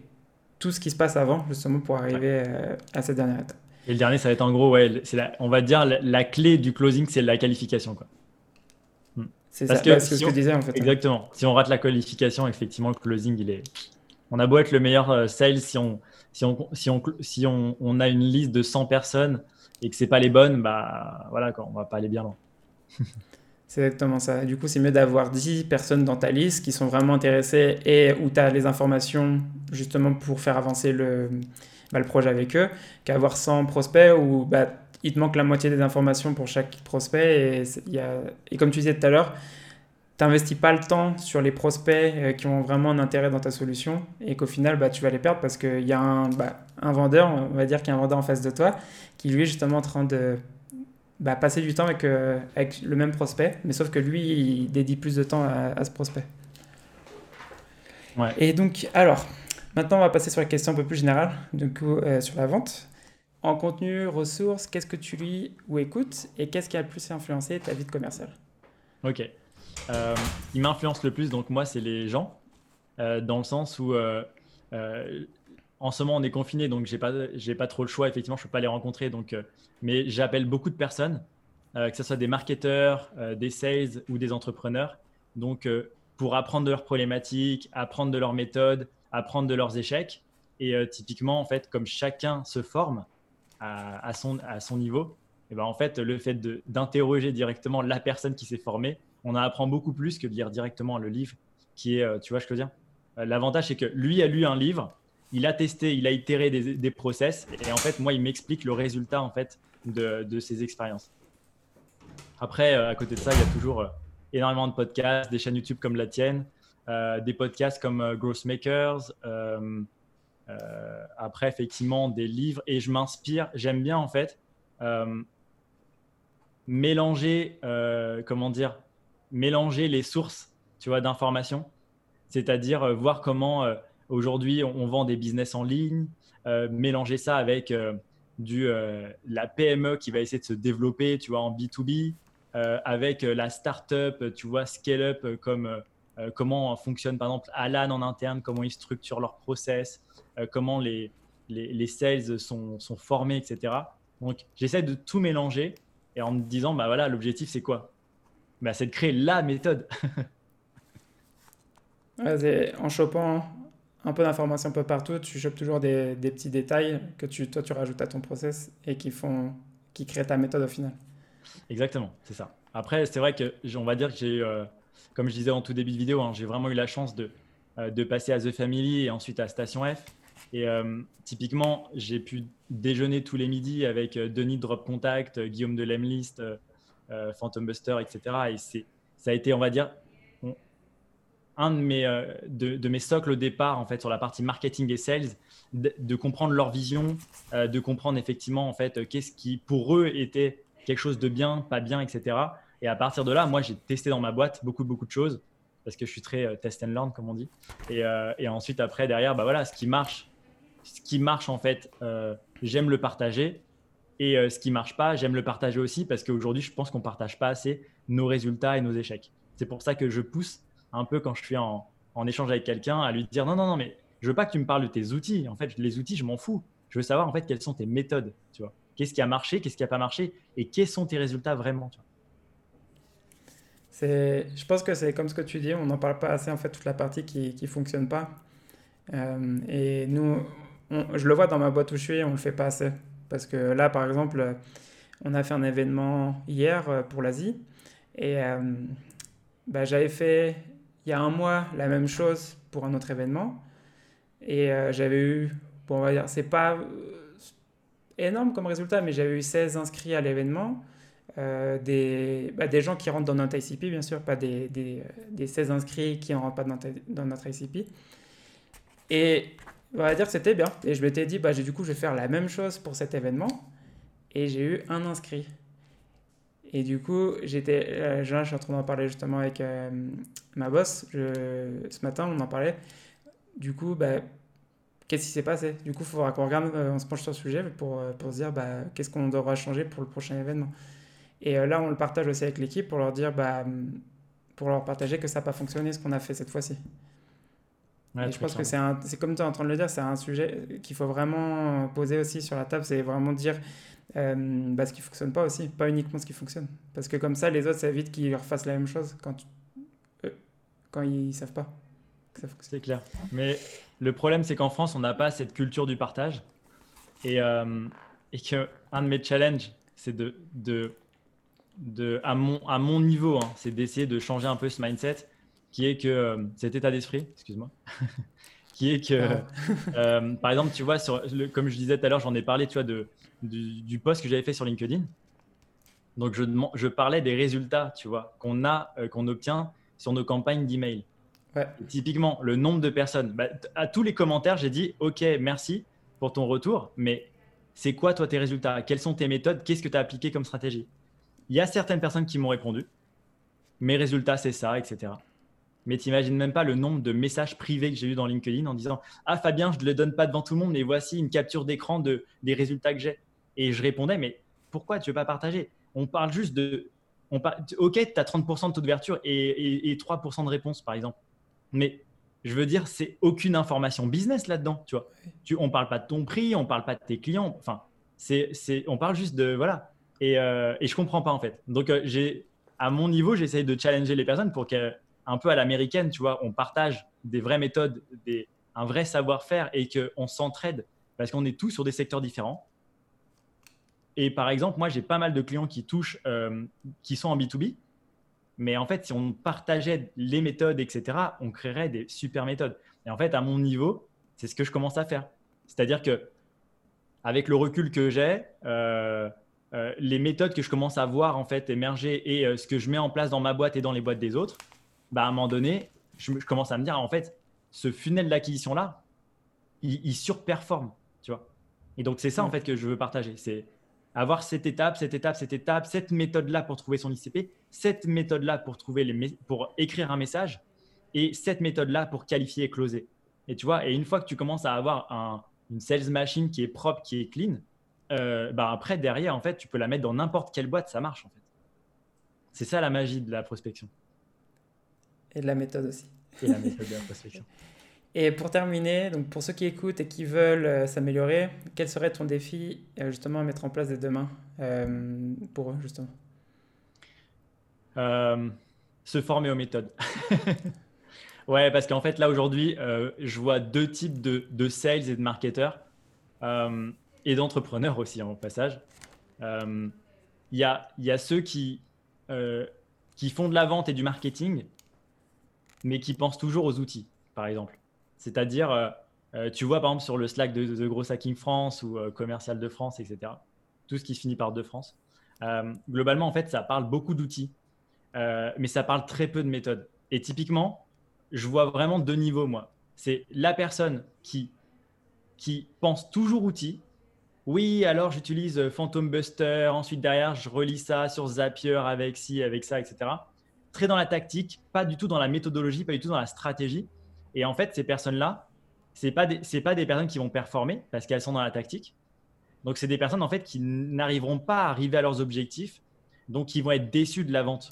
tout ce qui se passe avant justement pour arriver euh, à cette dernière étape. Et le dernier, ça va être en gros, ouais, on va dire la, la clé du closing, c'est la qualification. Quoi. C'est Parce que, ce que je disais en fait. Exactement. Si on rate la qualification, effectivement, le closing, il est. On a beau être le meilleur euh, sales, si on, si on, si on, si on, on a une liste de 100 personnes et que c'est pas les bonnes, bah voilà, quoi, on va pas aller bien loin. <laughs> c'est exactement ça. Du coup, c'est mieux d'avoir 10 personnes dans ta liste qui sont vraiment intéressées et où tu as les informations justement pour faire avancer le, bah, le projet avec eux, qu'avoir 100 prospects où bah, il te manque la moitié des informations pour chaque prospect. Et, y a, et comme tu disais tout à l'heure, n'investis pas le temps sur les prospects qui ont vraiment un intérêt dans ta solution et qu'au final, bah, tu vas les perdre parce qu'il y a un, bah, un vendeur, on va dire qu'il y a un vendeur en face de toi, qui lui est justement en train de bah, passer du temps avec, avec le même prospect, mais sauf que lui, il dédie plus de temps à, ce prospect. Ouais. Et donc, alors, maintenant, on va passer sur la question un peu plus générale, du coup, sur la vente. En contenu, ressources, qu'est-ce que tu lis ou écoutes et qu'est-ce qui a le plus influencé ta vie de commercial? Ok. Euh, il m'influence le plus, donc moi, c'est les gens, euh, dans le sens où euh, en ce moment, on est confiné, donc j'ai pas, pas trop le choix. Effectivement, je peux pas les rencontrer, donc, mais j'appelle beaucoup de personnes, que ce soit des marketeurs, des sales ou des entrepreneurs, donc pour apprendre de leurs problématiques, apprendre de leurs méthodes, apprendre de leurs échecs. Et typiquement, en fait, comme chacun se forme, à, son, à son niveau, et ben en fait, le fait d'interroger directement la personne qui s'est formée, on en apprend beaucoup plus que de lire directement le livre qui est, euh, tu vois, je veux dire? Euh, l'avantage, c'est que lui a lu un livre, il a testé, il a itéré des, des process, et en fait, moi, il m'explique le résultat en fait de, de ses expériences. Après, euh, à côté de ça, il y a toujours énormément de podcasts, des chaînes YouTube comme la tienne, des podcasts comme Growth Makers. Euh, après, effectivement, des livres et je m'inspire. J'aime bien en fait euh, mélanger, euh, comment dire, mélanger les sources, tu vois, d'informations. C'est-à-dire voir comment aujourd'hui on, vend des business en ligne, mélanger ça avec du la PME qui va essayer de se développer, tu vois, en B2B, avec la startup, tu vois, scale up comme comment fonctionne par exemple Alan en interne, comment ils structurent leur process, euh, comment les, les, sales sont, sont, formés, etc. Donc, j'essaie de tout mélanger et en me disant, bah voilà, l'objectif, c'est quoi? Bah, C'est de créer la méthode. <laughs> en chopant un peu d'informations un peu partout, tu chopes toujours des, des, petits détails que tu, toi, tu rajoutes à ton process et qui, font, qui créent ta méthode au final. Exactement, c'est ça. Après, c'est vrai que on va dire que j'ai, euh, comme je disais en tout début de vidéo, hein, j'ai vraiment eu la chance de, euh, de passer à The Family et ensuite à Station F. Et euh, typiquement, j'ai pu déjeuner tous les midis avec euh, Denis Drop Contact, euh, Guillaume de Lemlist, Phantom Buster, etc. Et ça a été, on va dire, un de mes, de, mes socles au départ, en fait, sur la partie marketing et sales, de, comprendre leur vision, de comprendre effectivement, en fait, qu'est-ce qui, pour eux, était quelque chose de bien, pas bien, etc. Et à partir de là, moi, j'ai testé dans ma boîte beaucoup, beaucoup de choses parce que je suis très test and learn, comme on dit. Et, et, ensuite, après, derrière, bah voilà, ce qui marche, ce qui marche, en fait, euh, j'aime le partager. Et euh, ce qui marche pas, j'aime le partager aussi parce qu'aujourd'hui, je pense qu'on partage pas assez nos résultats et nos échecs. C'est pour ça que je pousse un peu quand je suis en, échange avec quelqu'un à lui dire non, non, non, mais je veux pas que tu me parles de tes outils. En fait, les outils, je m'en fous. Je veux savoir en fait quelles sont tes méthodes. Tu vois, qu'est-ce qui a marché, qu'est-ce qui a pas marché et quels sont tes résultats vraiment. Tu vois. Je pense que c'est comme ce que tu dis, on n'en parle pas assez en fait toute la partie qui ne fonctionne pas. Euh, et nous, je le vois dans ma boîte où je suis, on le fait pas assez. Parce que là, par exemple, on a fait un événement hier euh, pour l'Asie. Et euh, bah, j'avais fait il y a un mois la même chose pour un autre événement. Et j'avais eu, bon, on va dire, c'est pas énorme comme résultat, mais j'avais eu 16 inscrits à l'événement. Des, bah, des gens qui rentrent dans notre ICP, bien sûr, pas des, des, des 16 inscrits qui ne rentrent pas dans, dans notre ICP. Et on va dire que c'était bien. Et je m'étais dit, bah, du coup, je vais faire la même chose pour cet événement. Et j'ai eu un inscrit. Et du coup, j'étais, euh, je suis en train d'en parler justement avec euh, ma boss. ce matin, on en parlait. Du coup, bah, qu'est-ce qui s'est passé? Du coup, il faudra qu'on regarde, euh, on se penche sur le sujet pour, pour se dire bah, qu'est-ce qu'on devra changer pour le prochain événement? Et là, on le partage aussi avec l'équipe pour leur dire, bah, pour leur partager que ça n'a pas fonctionné ce qu'on a fait cette fois-ci je pense que c'est comme tu es en train de le dire, c'est un sujet qu'il faut vraiment poser aussi sur la table, c'est vraiment dire euh, bah, ce qui fonctionne pas aussi, pas uniquement ce qui fonctionne. Parce que comme ça, les autres, ça évite qu'ils leur fassent la même chose quand, euh, quand ils savent pas. C'est clair. Mais le problème, c'est qu'en France, on n'a pas cette culture du partage. Et, euh, et que un de mes challenges, c'est de, de, de, à, mon, à mon niveau, hein, c'est d'essayer de changer un peu ce mindset qui est que euh, cet état d'esprit, excuse-moi, <laughs> qui est que, ah. euh, par exemple, tu vois, sur comme je disais tout à l'heure, j'en ai parlé, tu vois, de, du, post que j'avais fait sur LinkedIn. Donc, je, je parlais des résultats, tu vois, qu'on a, euh, qu'on obtient sur nos campagnes d'email. Ouais. Typiquement, le nombre de personnes. Bah, à tous les commentaires, j'ai dit OK, merci pour ton retour, mais c'est quoi toi tes résultats? Quelles sont tes méthodes? Qu'est-ce que tu as appliqué comme stratégie? Il y a certaines personnes qui m'ont répondu. Mes résultats, c'est ça, etc. Mais tu n'imagines même pas le nombre de messages privés que j'ai eu dans LinkedIn en disant Ah Fabien, je ne le donne pas devant tout le monde, mais voici une capture d'écran de, des résultats que j'ai. Et je répondais Mais pourquoi tu veux pas partager? On parle juste de. On ok, tu as 30% de taux d'ouverture et, et, 3% de réponse, par exemple. Mais je veux dire, c'est aucune information business là-dedans, tu vois. Tu, on parle pas de ton prix, on parle pas de tes clients. Enfin, c'est, c'est, on parle juste de voilà. Et, euh, et je comprends pas en fait. Donc euh, à mon niveau, j'essaye de challenger les personnes pour qu'un peu à l'américaine, tu vois, on partage des vraies méthodes, des, un vrai savoir-faire et qu'on s'entraide parce qu'on est tous sur des secteurs différents. Et par exemple, moi, j'ai pas mal de clients qui touchent, euh, qui sont en B2B. Mais en fait, si on partageait les méthodes, etc., on créerait des super méthodes. Et en fait, à mon niveau, c'est ce que je commence à faire. C'est-à-dire que, avec le recul que j'ai, euh, euh, les méthodes que je commence à voir en fait émerger et ce que je mets en place dans ma boîte et dans les boîtes des autres, bah, à un moment donné, je, commence à me dire en fait, ce funnel d'acquisition là, il, il surperforme, tu vois. Et donc c'est ça en fait que je veux partager. C'est avoir cette étape, cette étape, cette étape, cette méthode-là pour trouver son ICP, cette méthode-là pour, trouver les pour écrire un message et cette méthode-là pour qualifier et closer. Et tu vois, et une fois que tu commences à avoir un, une sales machine qui est propre, qui est clean, euh, bah après, derrière, en fait, tu peux la mettre dans n'importe quelle boîte, ça marche en fait. C'est ça la magie de la prospection. Et de la méthode aussi. Et la méthode de la prospection. <laughs> Et pour terminer, donc pour ceux qui écoutent et qui veulent euh, s'améliorer, quel serait ton défi euh, justement à mettre en place dès demain euh, pour eux justement? Se former aux méthodes. <laughs> ouais, parce qu'en fait là aujourd'hui, je vois deux types de, de, sales et de marketeurs et d'entrepreneurs aussi en passage. Il y, a, y a ceux qui, qui font de la vente et du marketing, mais qui pensent toujours aux outils, par exemple. C'est-à-dire, euh, euh, tu vois par exemple sur le Slack de, de, Gros Hacking France ou euh, Commercial de France, etc. Tout ce qui se finit par de France. globalement, en fait, ça parle beaucoup d'outils, mais ça parle très peu de méthodes. Et typiquement, je vois vraiment deux niveaux, moi. C'est la personne qui, qui pense toujours outils. Oui, alors j'utilise Phantom Buster, ensuite derrière, je relis ça sur Zapier avec ci, avec ça, etc. Très dans la tactique, pas du tout dans la méthodologie, pas du tout dans la stratégie. Et en fait, ces personnes-là, c'est pas des, pas des personnes qui vont performer parce qu'elles sont dans la tactique. Donc, c'est des personnes en fait qui n'arriveront pas à arriver à leurs objectifs, donc ils vont être déçus de la vente.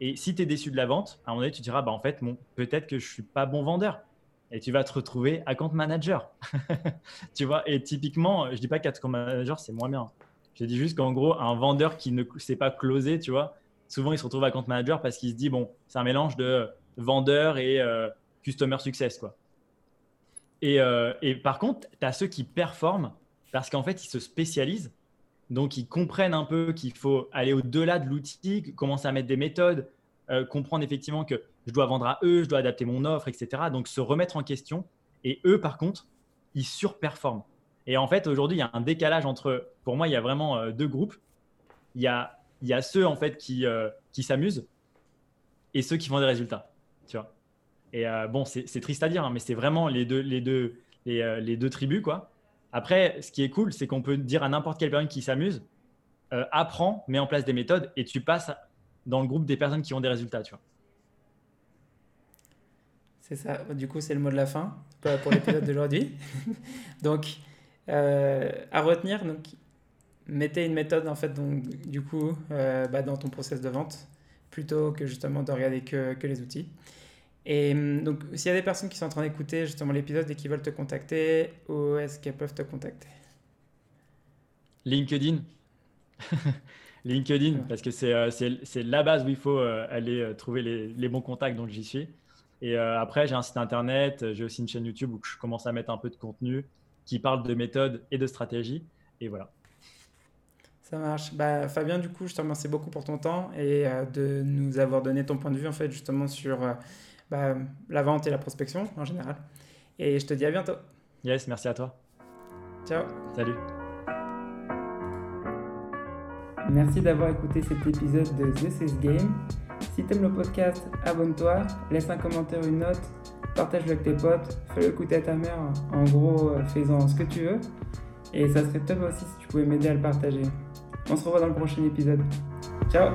Et si tu es déçu de la vente, à un moment donné, tu diras, bah, en fait, bon, peut-être que je suis pas bon vendeur. Et tu vas te retrouver account manager. <laughs> tu vois, et typiquement, je dis pas qu'account manager, c'est moins bien. Je dis juste qu'en gros, un vendeur qui ne sait pas closer, tu vois, souvent il se retrouve account manager parce qu'il se dit, bon, c'est un mélange de vendeur et euh, customer success, quoi. Et, euh, et par contre, tu as ceux qui performent parce qu'en fait, ils se spécialisent. Donc, ils comprennent un peu qu'il faut aller au-delà de l'outil, commencer à mettre des méthodes, euh, comprendre effectivement que je dois vendre à eux, je dois adapter mon offre, etc. Donc, se remettre en question. Et eux, par contre, ils surperforment. Et en fait, aujourd'hui, il y a un décalage entre, pour moi, il y a vraiment euh, deux groupes. Il y a, il y a ceux, en fait, qui, qui s'amusent et ceux qui font des résultats. Tu vois et euh, bon, c'est triste à dire, hein, mais c'est vraiment les deux, les, deux, euh, les, deux tribus. quoi. Après, ce qui est cool, c'est qu'on peut dire à n'importe quelle personne qui s'amuse, euh, apprends, mets en place des méthodes et tu passes dans le groupe des personnes qui ont des résultats. Tu vois. C'est ça. Du coup, c'est le mot de la fin pour l'épisode d'aujourd'hui. <laughs> donc, à retenir, donc, mettez une méthode en fait, donc, du coup, bah, dans ton process de vente plutôt que justement de regarder que, que les outils. Et hum, donc, s'il y a des personnes qui sont en train d'écouter justement l'épisode et qui veulent te contacter, où est-ce qu'elles peuvent te contacter? LinkedIn. <laughs> LinkedIn, parce que euh, c'est la base où il faut euh, aller euh, trouver les, les, bons contacts, donc j'y suis. Et après, j'ai un site internet, j'ai aussi une chaîne YouTube où je commence à mettre un peu de contenu qui parle de méthode et de stratégie. Et voilà. Ça marche. Bah, Fabien, du coup, je te remercie beaucoup pour ton temps et de nous avoir donné ton point de vue, en fait, justement, sur bah, la vente et la prospection en général. Et je te dis à bientôt. Yes, merci à toi. Ciao. Salut. Merci d'avoir écouté cet épisode de The Sales Game. Si t'aimes le podcast, abonne-toi, laisse un commentaire, une note, partage-le avec tes potes, fais-le écouter à ta mère, en gros, euh, fais-en ce que tu veux. Et ça serait top aussi si tu pouvais m'aider à le partager. On se revoit dans le prochain épisode. Ciao